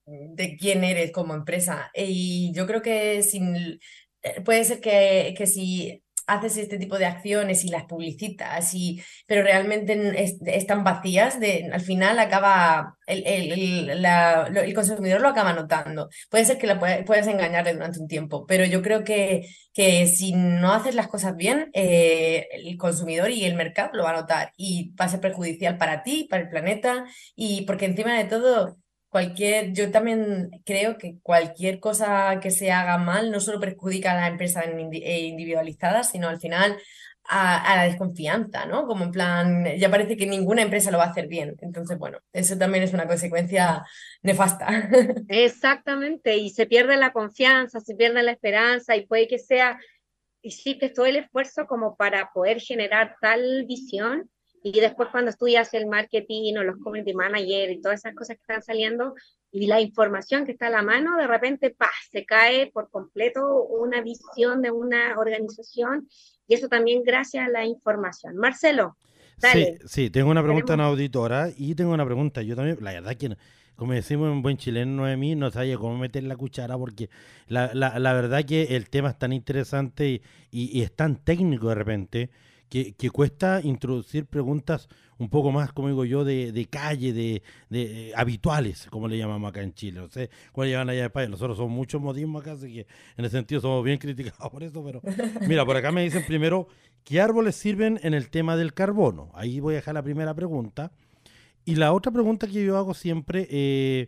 [SPEAKER 5] mm, de, quién eres como empresa. Y yo creo que sin, eh, puede ser que, que si haces este tipo de acciones y las publicitas, y, pero realmente están vacías, de, al final acaba, el, el, el, consumidor lo acaba notando. Puede ser que la puedas engañarle durante un tiempo, pero yo creo que, que si no haces las cosas bien, eh, el consumidor y el mercado lo va a notar y va a ser perjudicial para ti, para el planeta, y porque encima de todo cualquier, yo también creo que cualquier cosa que se haga mal no solo perjudica a la empresa eh, individualizada, sino al final a, la desconfianza, ¿no? Como en plan, ya parece que ninguna empresa lo va a hacer bien. Entonces, bueno, eso también es una consecuencia nefasta.
[SPEAKER 4] Exactamente, y se pierde la confianza, se pierde la esperanza y puede que sea, hiciste todo el esfuerzo como para poder generar tal visión y después cuando estudias el marketing o los community manager y todas esas cosas que están saliendo y la información que está a la mano, de repente ¡pah! se cae por completo una visión de una organización y eso también gracias a la información. Marcelo.
[SPEAKER 2] Dale. Sí, sí, tengo una pregunta en auditora y tengo una pregunta. Yo también, la verdad que, como decimos en buen chileno, Noemí, no sabía cómo meter la cuchara porque la, la, la verdad que el tema es tan interesante y, y es tan técnico de repente que, cuesta introducir preguntas un poco más, como digo yo, de, de calle, de, de, eh, habituales, como le llamamos acá en Chile. No sé cuál llaman allá en España. Nosotros somos muchos modismos acá, así que en ese sentido somos bien criticados por eso. Pero mira, por acá me dicen primero, ¿qué árboles sirven en el tema del carbono? Ahí voy a dejar la primera pregunta. Y la otra pregunta que yo hago siempre, eh,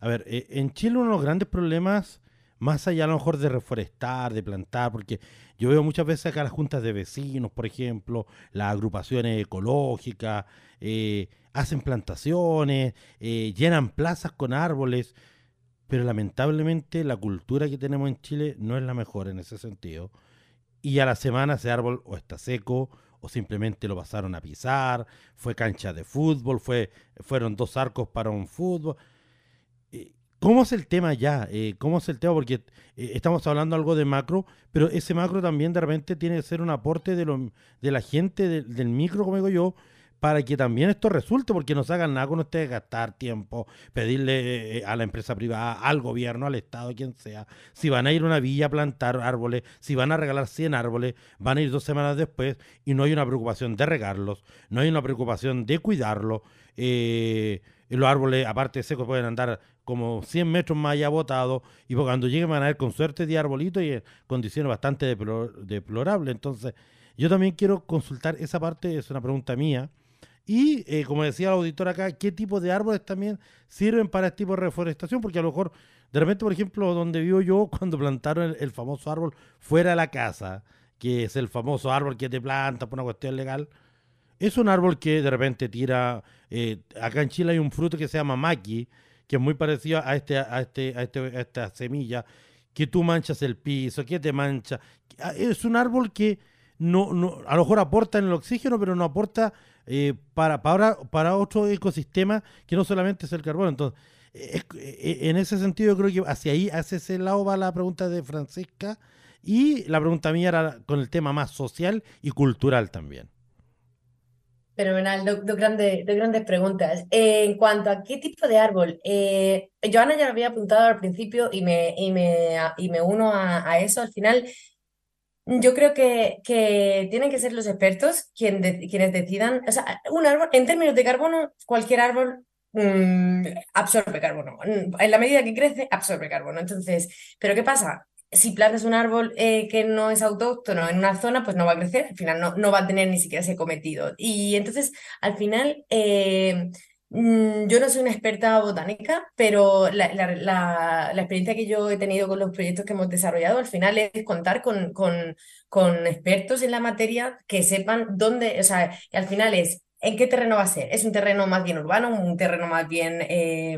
[SPEAKER 2] a ver, eh, en Chile uno de los grandes problemas más allá a lo mejor de reforestar, de plantar, porque yo veo muchas veces acá las juntas de vecinos, por ejemplo, las agrupaciones ecológicas, eh, hacen plantaciones, eh, llenan plazas con árboles, pero lamentablemente la cultura que tenemos en Chile no es la mejor en ese sentido. Y a la semana ese árbol o está seco o simplemente lo pasaron a pisar, fue cancha de fútbol, fue, fueron dos arcos para un fútbol. ¿Cómo es el tema ya? Eh, ¿Cómo es el tema? Porque eh, estamos hablando algo de macro, pero ese macro también de repente tiene que ser un aporte de, lo, de la gente del micro, como digo yo, para que también esto resulte, porque no se hagan nada con ustedes gastar tiempo, pedirle eh, a la empresa privada, al gobierno, al Estado, quien sea, si van a ir a una villa a plantar árboles, si van a regalar 100 árboles, van a ir dos semanas después y no hay una preocupación de regarlos, no hay una preocupación de cuidarlos. Eh, los árboles, aparte de secos, pueden andar como 100 metros más allá botados y cuando lleguen van a ver con suerte de arbolitos y en condiciones bastante deplorables. Entonces, yo también quiero consultar esa parte, es una pregunta mía y, eh, como decía el auditor acá, qué tipo de árboles también sirven para este tipo de reforestación, porque a lo mejor, de repente, por ejemplo, donde vivo yo, cuando plantaron el, famoso árbol fuera de la casa, que es el famoso árbol que te planta por una cuestión legal, es un árbol que de repente tira, eh, acá en Chile hay un fruto que se llama maqui, que es muy parecido a, este, a, este, a, este, a esta semilla, que tú manchas el piso, que te mancha. Ah, es un árbol que no, no, a lo mejor aporta en el oxígeno, pero no aporta eh, para, para, para otro ecosistema que no solamente es el carbono. Entonces, eh, en ese sentido, yo creo que hacia ahí, hacia ese lado va la pregunta de Francisca. Y la pregunta mía era con el tema más social y cultural también.
[SPEAKER 5] Fenomenal, dos, dos, grandes, grandes preguntas. Eh, en cuanto a qué tipo de árbol, Joana ya lo había apuntado al principio y me, y me, y me uno a, a, eso. Al final, yo creo que, que tienen que ser los expertos quien quienes decidan. O sea, un árbol, en términos de carbono, cualquier árbol mm, absorbe carbono. En la medida que crece, absorbe carbono. Entonces, ¿pero qué pasa? Si plantas un árbol eh, que no es autóctono en una zona, pues no va a crecer, al final no, no va a tener ni siquiera ese cometido. Y entonces, al final, eh, Mm, yo no soy una experta botánica, pero la, la, experiencia que yo he tenido con los proyectos que hemos desarrollado al final es contar con, con, con expertos en la materia que sepan dónde, o sea, al final es ¿En qué terreno va a ser? ¿Es un terreno más bien urbano, un terreno más bien eh,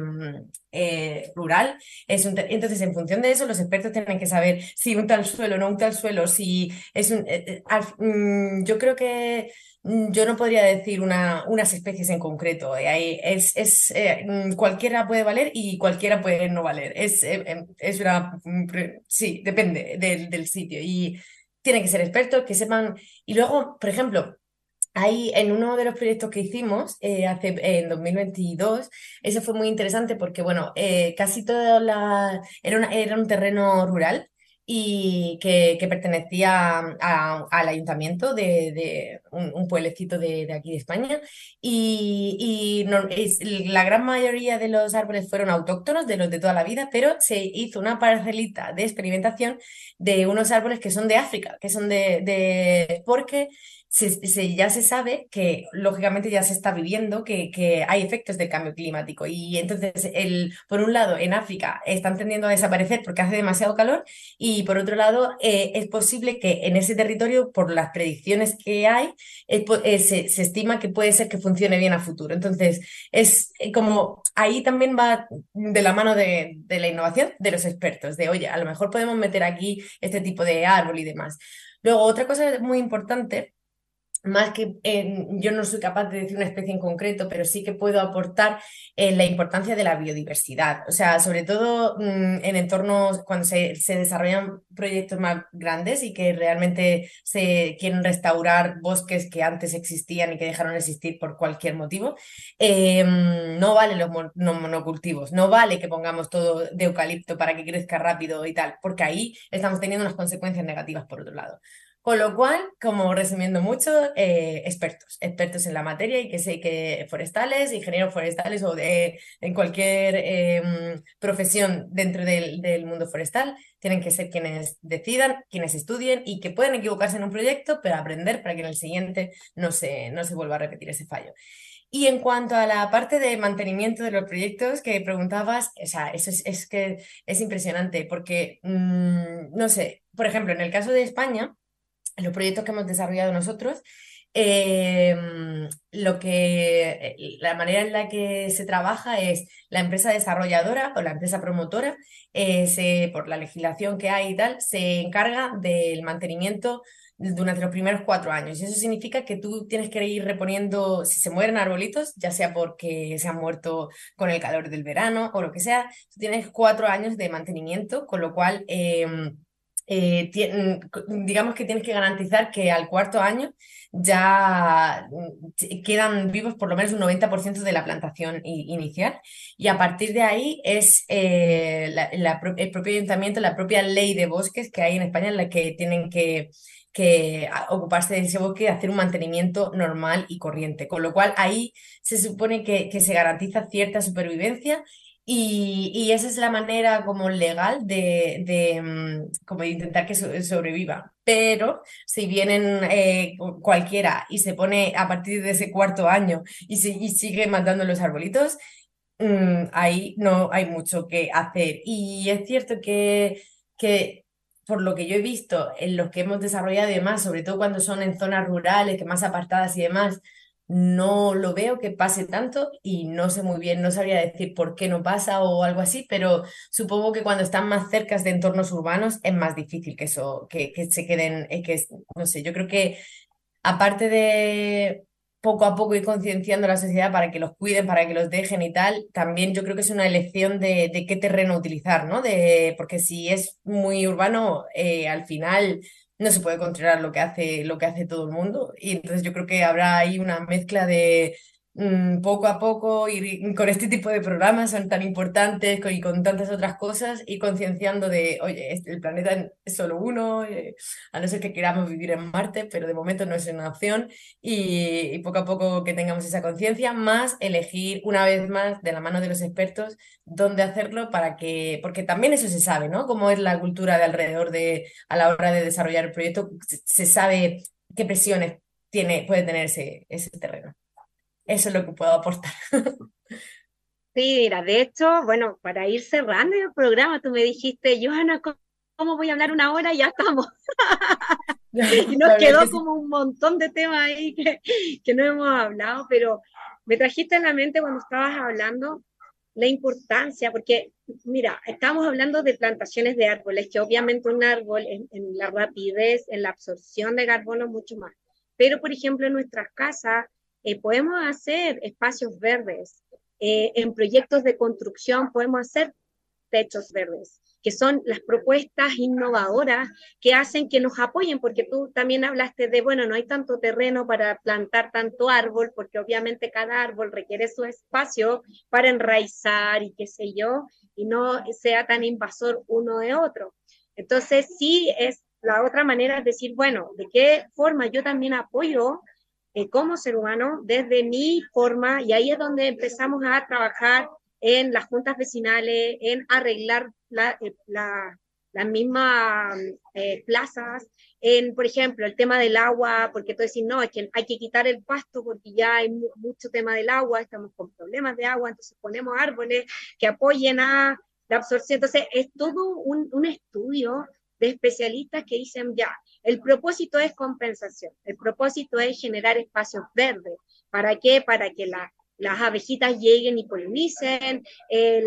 [SPEAKER 5] eh, rural? Es un Entonces, en función de eso, los expertos tienen que saber si un tal suelo no un tal suelo, si es un... Eh, mm, yo creo que Mm, yo no podría decir una, unas especies en concreto. Eh, es, es eh, mm, cualquiera puede valer y cualquiera puede no valer. Es, eh, em, es una. Sí, depende del, del sitio. Y tienen que ser expertos que sepan. Y luego, por ejemplo, Ahí en uno de los proyectos que hicimos hace, en 2022, ese fue muy interesante porque, bueno, casi toda la... Era, era un terreno rural y que, pertenecía al ayuntamiento de, un, pueblecito de, aquí de España. Y, la gran mayoría de los árboles fueron autóctonos, de los de toda la vida, pero se hizo una parcelita de experimentación de unos árboles que son de África, que son de, de porque se, ya se sabe que lógicamente ya se está viviendo que, que, hay efectos del cambio climático. Y entonces el, por un lado en África están tendiendo a desaparecer porque hace demasiado calor y por otro lado eh, es posible que en ese territorio por las predicciones que hay eh, se, se, estima que puede ser que funcione bien a futuro. Entonces es eh, como ahí también va de la mano de, de la innovación de los expertos de oye a lo mejor podemos meter aquí este tipo de árbol y demás luego otra cosa muy importante más que yo no soy capaz de decir una especie en concreto, pero sí que puedo aportar en la importancia de la biodiversidad. O sea, sobre todo mm, en entornos cuando se, se, desarrollan proyectos más grandes y que realmente se quieren restaurar bosques que antes existían y que dejaron de existir por cualquier motivo, em, no vale los monocultivos, no vale que pongamos todo de eucalipto para que crezca rápido y tal, porque ahí estamos teniendo unas consecuencias negativas por otro lado. Con lo cual, como resumiendo mucho, eh, expertos, expertos en la materia y que sé que forestales, ingenieros forestales o de en cualquier em, profesión dentro del, del, mundo forestal, tienen que ser quienes decidan, quienes estudien y que pueden equivocarse en un proyecto, pero aprender para que en el siguiente no se, no se vuelva a repetir ese fallo. Y en cuanto a la parte de mantenimiento de los proyectos que preguntabas, o eso es, es que es impresionante porque, mmm, no sé, por ejemplo, en el caso de España, los proyectos que hemos desarrollado nosotros, em, lo que, eh, la manera en la que se trabaja es la empresa desarrolladora o la empresa promotora, eh, se, por la legislación que hay y tal, se encarga del mantenimiento durante los primeros cuatro años. Y eso significa que tú tienes que ir reponiendo, si se mueren arbolitos, ya sea porque se han muerto con el calor del verano o lo que sea, tú tienes cuatro años de mantenimiento, con lo cual... Em, eh, digamos que tienes que garantizar que al cuarto año ya mm, quedan vivos por lo menos un 90% de la plantación inicial y a partir de ahí es eh, el propio ayuntamiento, la propia ley de bosques que hay en España en la que tienen que ocuparse de ese bosque hacer un mantenimiento normal y corriente. Con lo cual ahí se supone que se garantiza cierta supervivencia y, esa es la manera como legal de, de mm, como intentar que sobreviva. Pero si vienen eh, cualquiera y se pone a partir de ese cuarto año y, sigue matando los arbolitos, mm, ahí no hay mucho que hacer. Y es cierto que, que por lo que yo he visto en los que hemos desarrollado y demás, sobre todo cuando son en zonas rurales, que más apartadas y demás, no lo veo que pase tanto y no sé muy bien, no sabría decir por qué no pasa o algo así, pero supongo que cuando están más cerca de entornos urbanos es más difícil que eso, que, que se queden, eh, que no sé, yo creo que aparte de poco a poco ir concienciando a la sociedad para que los cuiden, para que los dejen y tal, también yo creo que es una elección de, de qué terreno utilizar, ¿no? De, porque si es muy urbano, eh, al final no se puede controlar lo que hace, lo que hace todo el mundo. Y entonces yo creo que habrá ahí una mezcla de poco a poco y con este tipo de programas son tan importantes y con tantas otras cosas y concienciando de, oye, este, el planeta es solo uno, eh, a no ser que queramos vivir en Marte, pero de momento no es una opción y, poco a poco que tengamos esa conciencia, más elegir una vez más de la mano de los expertos dónde hacerlo para que, porque también eso se sabe, ¿no? Cómo es la cultura de alrededor de, a la hora de desarrollar el proyecto, se, sabe qué presiones tiene, puede tener ese, ese terreno. Eso es lo que puedo aportar.
[SPEAKER 4] Sí, mira, de hecho, bueno, para ir cerrando el programa, tú me dijiste, Johanna, ¿cómo voy a hablar una hora? Y ya estamos. y nos quedó como un montón de temas ahí que, que no hemos hablado, pero me trajiste en la mente cuando estabas hablando la importancia, porque mira, estamos hablando de plantaciones de árboles, que obviamente un árbol en, en la rapidez, en la absorción de carbono, mucho más. Pero, por ejemplo, en nuestras casas eh, podemos hacer espacios verdes. Eh, en proyectos de construcción podemos hacer techos verdes, que son las propuestas innovadoras que hacen que nos apoyen, porque tú también hablaste de, bueno, no hay tanto terreno para plantar tanto árbol, porque obviamente cada árbol requiere su espacio para enraizar y qué sé yo, y no sea tan invasor uno de otro. Entonces, sí es la otra manera de decir, bueno, ¿de qué forma yo también apoyo eh, como ser humano desde mi forma, y ahí es donde empezamos a trabajar en las juntas vecinales, en arreglar la, eh, las mismas eh, plazas, en, por ejemplo, el tema del agua, porque tú decís, no, es que hay que quitar el pasto porque ya hay mucho tema del agua, estamos con problemas de agua, entonces ponemos árboles que apoyen a la absorción. Entonces, es todo un, un estudio de especialistas que dicen, ya, el propósito es compensación, el propósito es generar espacios verdes. ¿Para qué? Para que las abejitas lleguen y polinicen, eh,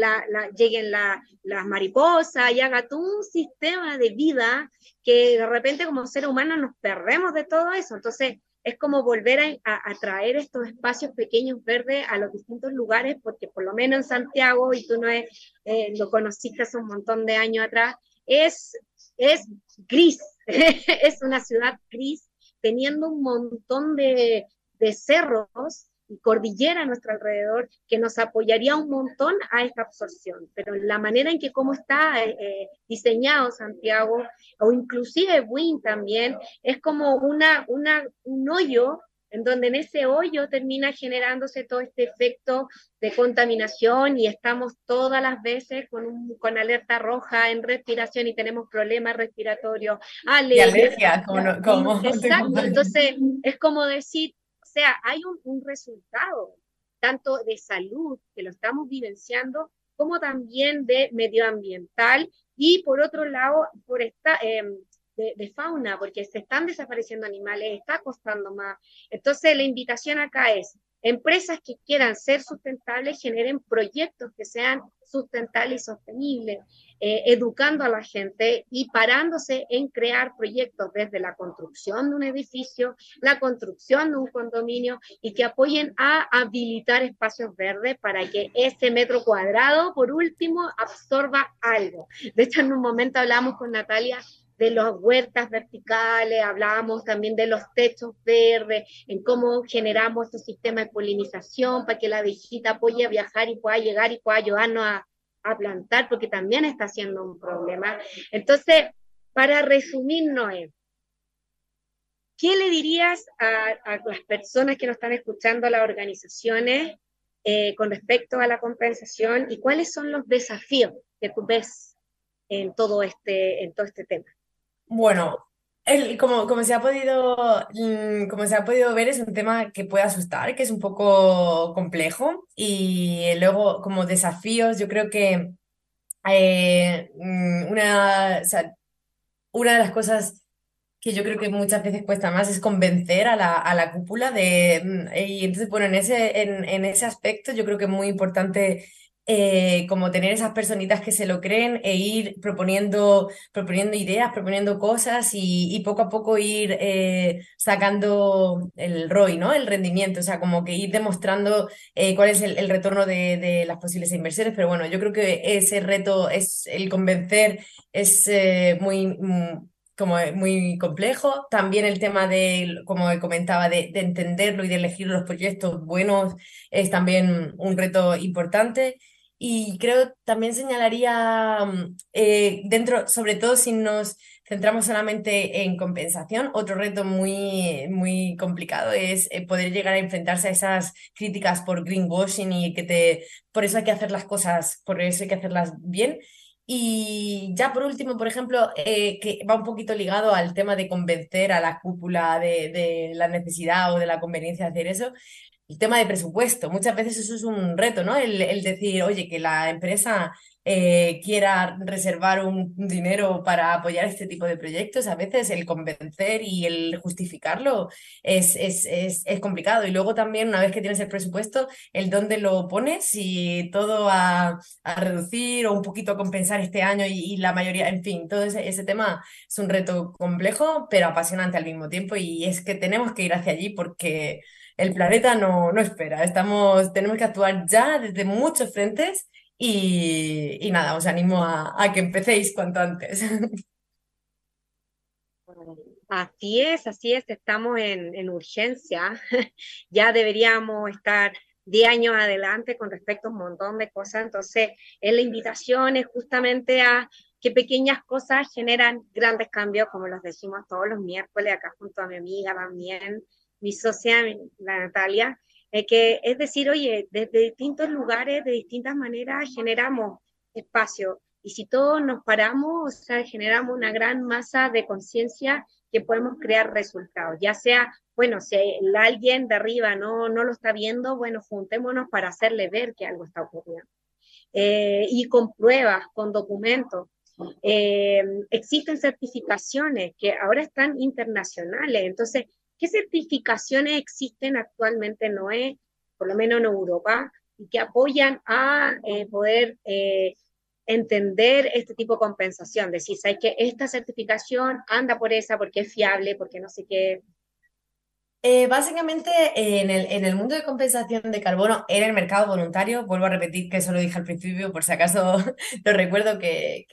[SPEAKER 4] lleguen las mariposas y haga todo un sistema de vida que de repente como ser humano nos perdemos de todo eso. Entonces, es como volver a, traer estos espacios pequeños verdes a los distintos lugares, porque por lo menos en Santiago, y tú no es, eh, lo conociste hace un montón de años atrás, es, es gris, es una ciudad gris, teniendo un montón de, cerros y cordillera a nuestro alrededor que nos apoyaría un montón a esta absorción. Pero la manera en que cómo está eh, eh, diseñado Santiago, o inclusive Wynn también, es como una, una, un hoyo en donde en ese hoyo termina generándose todo este efecto de contaminación y estamos todas las veces con, un, con alerta roja en respiración y tenemos problemas respiratorios,
[SPEAKER 5] alergia. como,
[SPEAKER 4] Exacto, entonces es como decir, o sea, hay un, resultado tanto de salud que lo estamos vivenciando, como también de medioambiental y por otro lado, por esta, em, de, fauna, porque se están desapareciendo animales, está costando más. Entonces, la invitación acá es, empresas que quieran ser sustentables generen proyectos que sean sustentables y sostenibles, eh, educando a la gente y parándose en crear proyectos desde la construcción de un edificio, la construcción de un condominio y que apoyen a habilitar espacios verdes para que ese metro cuadrado, por último, absorba algo. De hecho, en un momento hablamos con Natalia de las huertas verticales, hablábamos también de los techos verdes, en cómo generamos estos sistemas de polinización para que la abejita apoye a viajar y pueda llegar y pueda ayudarnos a, plantar, porque también está siendo un problema. Entonces, para resumir, Noé, ¿qué le dirías a, a, las personas que nos están escuchando, a las organizaciones, eh, con respecto a la compensación y cuáles son los desafíos que tú ves en todo este, en todo este tema?
[SPEAKER 5] Bueno, como, se ha podido, mm, como se ha podido ver, es un tema que puede asustar, que es un poco complejo. Y luego, como desafíos, yo creo que eh, mm, una, una de las cosas que yo creo que muchas veces cuesta más es convencer a la, a la cúpula de... Mm, y entonces, bueno, en ese, en, en ese aspecto yo creo que es muy importante eh, como tener esas personitas que se lo creen e ir proponiendo, proponiendo ideas, proponiendo cosas y, poco a poco ir eh, sacando el ROI, ¿no? El rendimiento, o sea, como que ir demostrando eh, cuál es el, retorno de, de, las posibles inversiones, pero bueno, yo creo que ese reto es el convencer, es muy mm, como muy complejo. También el tema de, como comentaba, de, entenderlo y de elegir los proyectos buenos es también un reto importante. Y creo también señalaría mm, eh, dentro, sobre todo si nos centramos solamente en compensación, otro reto muy, muy complicado es eh, poder llegar a enfrentarse a esas críticas por greenwashing y que te, por eso hay que hacer las cosas, por eso hay que hacerlas bien. Y ya por último, por ejemplo, eh, que va un poquito ligado al tema de convencer a la cúpula de, de, la necesidad o de la conveniencia de hacer eso, el tema de presupuesto. Muchas veces eso es un reto, ¿no? El, decir, oye, que la empresa eh, quiera reservar un dinero para apoyar este tipo de proyectos, a veces el convencer y el justificarlo es, es, es, es complicado. Y luego también, una vez que tienes el presupuesto, el dónde lo pones y todo a, a reducir o un poquito a compensar este año y, la mayoría, en fin, todo ese tema es un reto complejo, pero apasionante al mismo tiempo. Y es que tenemos que ir hacia allí porque el planeta no, no espera. Estamos, tenemos que actuar ya desde muchos frentes y, nada, os animo a, que empecéis cuanto antes.
[SPEAKER 4] Así es, así es, estamos en, en urgencia. ya deberíamos estar 10 años adelante con respecto a un montón de cosas. Entonces, es la invitación es justamente a que pequeñas cosas generan grandes cambios, como los decimos todos los miércoles acá junto a mi amiga también mi socia, la Natalia, eh, que es decir, oye, desde distintos lugares, de distintas maneras, generamos espacio. Y si todos nos paramos, o sea, generamos una gran masa de conciencia que podemos crear resultados. Ya sea, bueno, si alguien de arriba no, no lo está viendo, bueno, juntémonos para hacerle ver que algo está ocurriendo. Eh, y con pruebas, con documentos. Eh, existen certificaciones que ahora están internacionales, entonces ¿Qué certificaciones existen actualmente en NOE, por lo menos en Europa, y que apoyan a eh, poder eh, entender este tipo de compensación? Decir, ¿sabes que esta certificación anda por esa porque es fiable, porque no sé qué,
[SPEAKER 5] eh, básicamente, eh, en, el, mundo de compensación de carbono, en el mercado voluntario, vuelvo a repetir que eso lo dije al principio, por si acaso lo recuerdo que,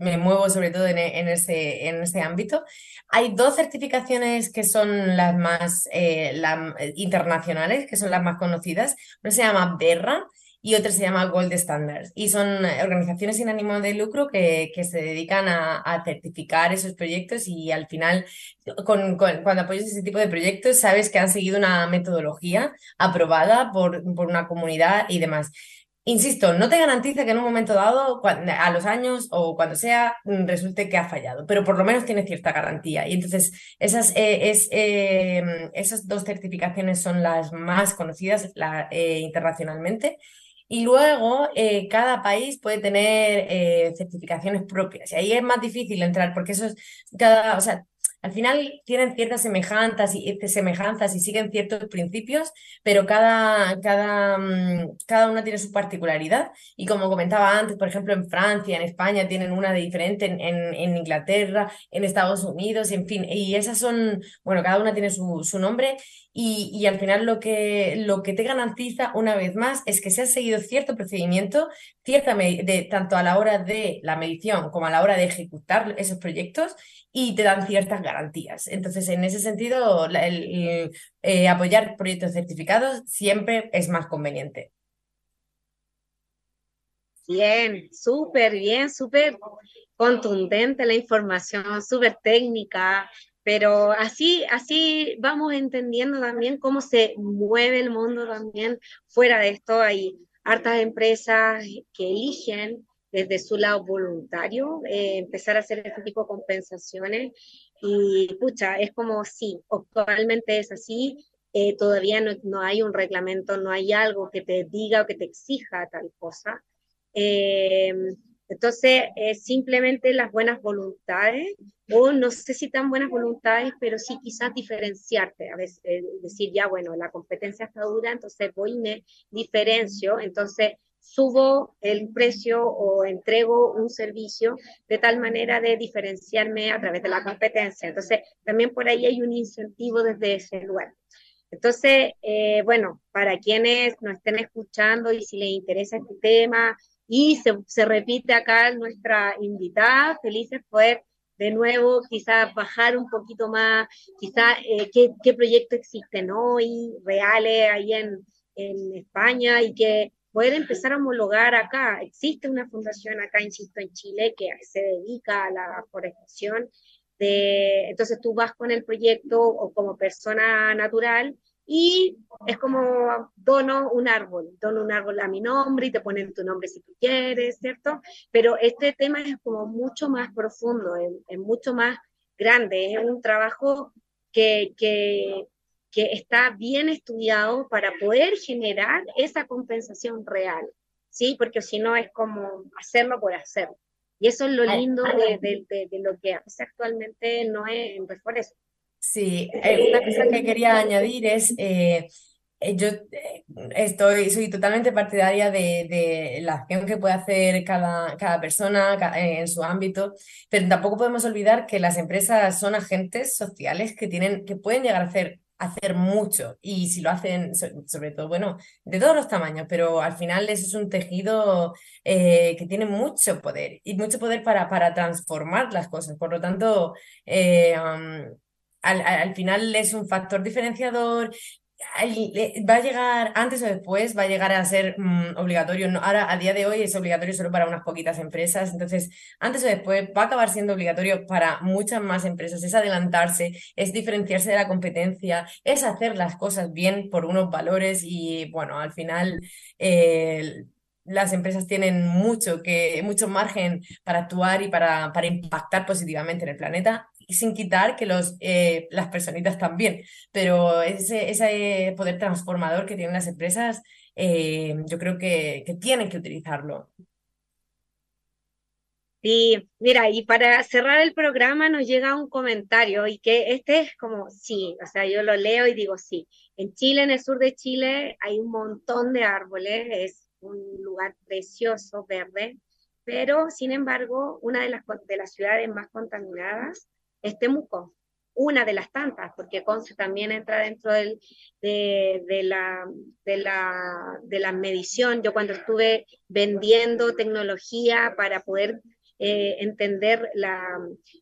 [SPEAKER 5] me muevo sobre todo en, ese, ámbito. Hay dos certificaciones que son las más eh, internacionales, que son las más conocidas. Una se llama BERRA y otra se llama Gold Standards. Y son organizaciones sin ánimo de lucro que, que se dedican a, a, certificar esos proyectos y al final, con, con, cuando apoyas ese tipo de proyectos, sabes que han seguido una metodología aprobada por, por una comunidad y demás. Insisto, no te garantiza que en un momento dado, a los años o cuando sea, resulte que ha fallado, pero por lo menos tiene cierta garantía. Y entonces, esas, eh, es, eh, esas dos certificaciones son las más conocidas la, eh, internacionalmente. Y luego eh, cada país puede tener eh, certificaciones propias. Y ahí es más difícil entrar porque eso es cada, o sea, al final tienen ciertas semejanzas y, este, semejanzas y siguen ciertos principios, pero cada, cada, mm, cada una tiene su particularidad. Y como comentaba antes, por ejemplo, en Francia, en España tienen una de diferente, en, en, Inglaterra, en Estados Unidos, en fin, y esas son, bueno, cada una tiene su, su nombre y, al final lo que, lo que te garantiza una vez más es que se ha seguido cierto procedimiento, cierta de, tanto a la hora de la medición como a la hora de ejecutar esos proyectos y te dan ciertas garantías. Entonces, en ese sentido, eh, apoyar proyectos certificados siempre es más conveniente.
[SPEAKER 4] Bien, súper bien, súper contundente la información, súper técnica, pero así, así vamos entendiendo también cómo se mueve el mundo también fuera de esto. Hay hartas empresas que eligen desde su lado voluntario eh, empezar a hacer este tipo de compensaciones y pucha, es como sí, actualmente es así, eh, todavía no, no, hay un reglamento, no hay algo que te diga o que te exija tal cosa. Eh, entonces, es simplemente las buenas voluntades, o no sé si tan buenas voluntades, pero sí quizás diferenciarte, a veces decir, ya, bueno, la competencia está dura, entonces voy y me diferencio, entonces subo el precio o entrego un servicio de tal manera de diferenciarme a través de la competencia. Entonces, también por ahí hay un incentivo desde ese lugar. Entonces, eh, bueno, para quienes nos estén escuchando y si les interesa este tema, y se, se repite acá nuestra invitada, felices poder de nuevo quizás bajar un poquito más, quizás eh, qué, qué proyectos existen hoy, reales ahí en, en España y que poder empezar a homologar acá. Existe una fundación acá, insisto, en Chile que se dedica a la forestación. De, entonces tú vas con el proyecto o como persona natural y es como dono un árbol, dono un árbol a mi nombre y te ponen tu nombre si tú quieres, ¿cierto? Pero este tema es como mucho más profundo, es, mucho más grande, es un trabajo que, que, que está bien estudiado para poder generar esa compensación real, ¿sí? Porque si no es como hacerlo por hacerlo. Y eso es lo lindo de, de, de, lo que hace actualmente no es en Reforest.
[SPEAKER 5] Sí, eh, una cosa que quería añadir es, eh, eh, yo estoy, soy totalmente partidaria de, de, la acción que puede hacer cada, cada persona en su ámbito, pero tampoco podemos olvidar que las empresas son agentes sociales que, tienen, que pueden llegar a hacer, hacer mucho y si lo hacen, sobre todo, bueno, de todos los tamaños, pero al final eso es un tejido que tiene mucho poder y mucho poder para, para transformar las cosas. Por lo tanto, al, final es un factor diferenciador, va a llegar antes o después, va a llegar a ser mm, obligatorio. ahora, a día de hoy, es obligatorio solo para unas poquitas empresas. Entonces, antes o después, va a acabar siendo obligatorio para muchas más empresas. Es adelantarse, es diferenciarse de la competencia, es hacer las cosas bien por unos valores y, bueno, al final. Eh, las empresas tienen mucho, que, mucho margen para actuar y para, para impactar positivamente en el planeta sin quitar que los, eh, las personitas también, pero ese, ese poder transformador que tienen las empresas, eh, yo creo que, que tienen que utilizarlo.
[SPEAKER 4] Sí, mira, y para cerrar el programa nos llega un comentario y que este es como, sí, o sea, yo lo leo y digo, sí, en Chile, en el sur de Chile, hay un montón de árboles, es un lugar precioso, verde, pero sin embargo, una de las, de las ciudades más contaminadas es Temuco, una de las tantas, porque Conce también entra dentro del, de, de, la, de, la, de la medición. Yo cuando estuve vendiendo tecnología para poder eh, entender la,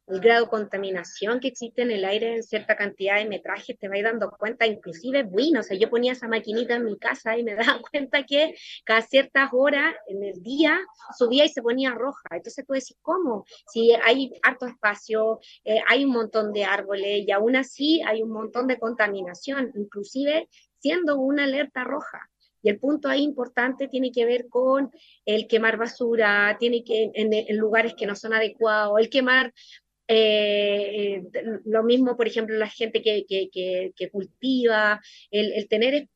[SPEAKER 4] el grado de contaminación que existe en el aire en cierta cantidad de metrajes, te vas dando cuenta, inclusive, bueno, o sea, yo ponía esa maquinita en mi casa y me daba cuenta que cada ciertas horas en el día subía y se ponía roja. Entonces tú decís, ¿cómo? Si hay harto espacio, eh, hay un montón de árboles y aún así hay un montón de contaminación, inclusive siendo una alerta roja. Y el punto ahí importante tiene que ver con el quemar basura, tiene que en, lugares que no son adecuados, el quemar eh, eh, lo mismo, por ejemplo, la gente que, que, que, cultiva, el, el, tener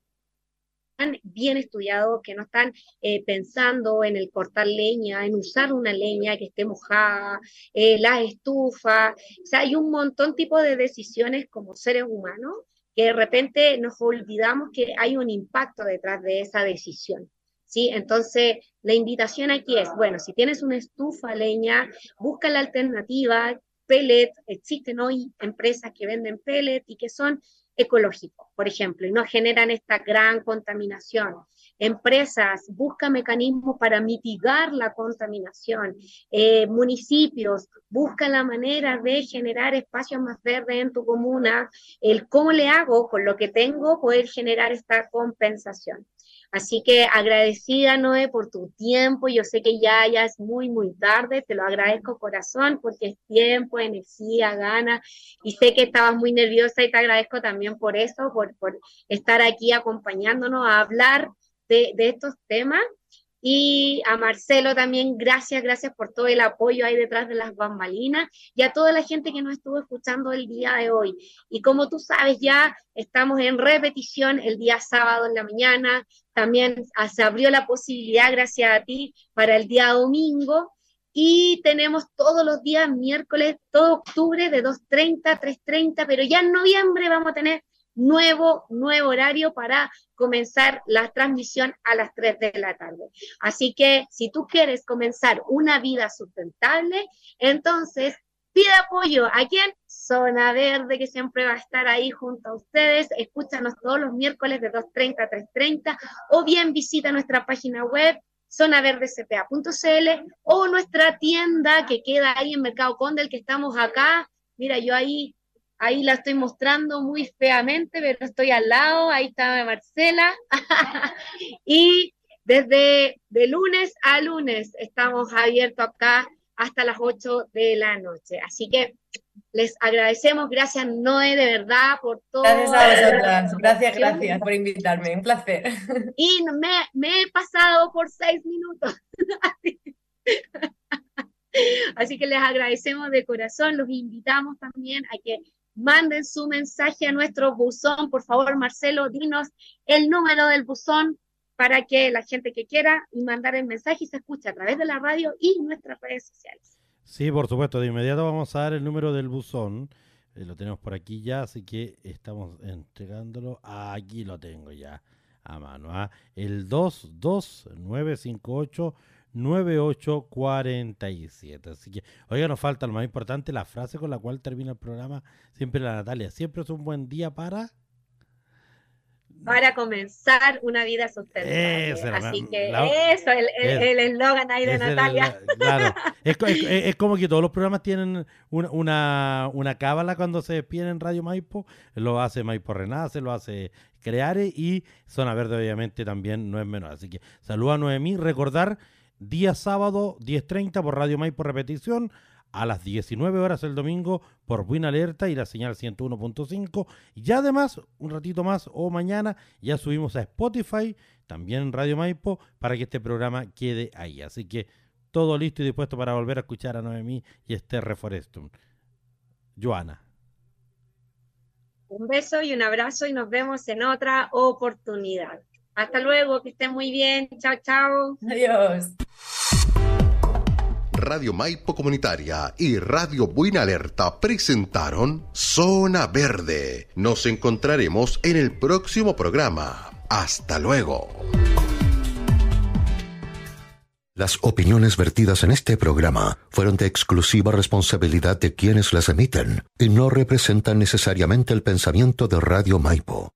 [SPEAKER 4] bien estudiados, que no están eh, pensando en el cortar leña, en usar una leña que esté mojada, eh, la estufa. O sea, hay un montón tipo de decisiones como seres humanos de repente nos olvidamos que hay un impacto detrás de esa decisión. ¿Sí? Entonces, la invitación aquí es, bueno, si tienes una estufa leña, busca la alternativa, pellet, existen hoy empresas que venden pellet y que son ecológicos, por ejemplo, y no generan esta gran contaminación. Empresas buscan mecanismos para mitigar la contaminación. Eh, municipios buscan la manera de generar espacios más verdes en tu comuna. El cómo le hago con lo que tengo poder generar esta compensación. Así que agradecida, Noé, por tu tiempo. Yo sé que ya, ya es muy, muy tarde. Te lo agradezco corazón porque es tiempo, energía, ganas. Y sé que estabas muy nerviosa y te agradezco también por eso, por, por estar aquí acompañándonos a hablar de, de estos temas. Y a Marcelo también, gracias, gracias por todo el apoyo ahí detrás de las bambalinas y a toda la gente que nos estuvo escuchando el día de hoy. Y como tú sabes, ya estamos en repetición el día sábado en la mañana. También se abrió la posibilidad, gracias a ti, para el día domingo. Y tenemos todos los días miércoles, todo octubre de 2.30 a 3.30, pero ya en noviembre vamos a tener nuevo, nuevo horario para comenzar la transmisión a las 3 de la tarde. Así que si tú quieres comenzar una vida sustentable, entonces pide apoyo a quien Zona Verde, que siempre va a estar ahí junto a ustedes. Escúchanos todos los miércoles de 2.30 a 3.30 o bien visita nuestra página web zonaverdecpa.cl o nuestra tienda que queda ahí en Mercado Conde, el que estamos acá. Mira, yo ahí Ahí la estoy mostrando muy feamente, pero estoy al lado. Ahí está Marcela. y desde de lunes a lunes estamos abiertos acá hasta las 8 de la noche. Así que les agradecemos, gracias Noé, de verdad, por todo.
[SPEAKER 5] Gracias a vosotras, gracias, gracias por invitarme, un placer.
[SPEAKER 4] Y me, me he pasado por seis minutos. Así que les agradecemos de corazón, los invitamos también a que manden su mensaje a nuestro buzón. Por favor, Marcelo, dinos el número del buzón para que la gente que quiera mandar el mensaje se escuche a través de la radio y nuestras redes sociales.
[SPEAKER 2] Sí, por supuesto, de inmediato vamos a dar el número del buzón. Eh, lo tenemos por aquí ya, así que estamos entregándolo. Aquí lo tengo ya a mano. ¿ah? El 22958 9847. Así que, oiga, nos falta lo más importante, la frase con la cual termina el programa, siempre la Natalia. Siempre es un buen día para...
[SPEAKER 4] Para comenzar una vida sustentable. Así que eso, el eslogan ahí de Natalia.
[SPEAKER 2] claro, es, como que todos los programas tienen una, una, cábala cuando se despiden en Radio Maipo. Lo hace Maipo Renace, lo hace Creare y Zona Verde obviamente también no es menor. Así que saluda a Noemí. Recordar día sábado 10.30 por Radio May por repetición, a las 19 horas el domingo por Buena Alerta y la señal 101.5. Y además, un ratito más o mañana ya subimos a Spotify, también Radio Maipo, para que este programa quede ahí. Así que todo listo y dispuesto para volver a escuchar a Noemí y este Reforestum. Joana.
[SPEAKER 4] Un beso y un abrazo y nos vemos en otra oportunidad. Hasta luego, que estén muy bien. Chao, chao.
[SPEAKER 5] Adiós.
[SPEAKER 1] Radio Maipo Comunitaria y Radio Buena Alerta presentaron Zona Verde. Nos encontraremos en el próximo programa. Hasta luego. Las opiniones vertidas en este programa fueron de exclusiva responsabilidad de quienes las emiten y no representan necesariamente el pensamiento de Radio Maipo.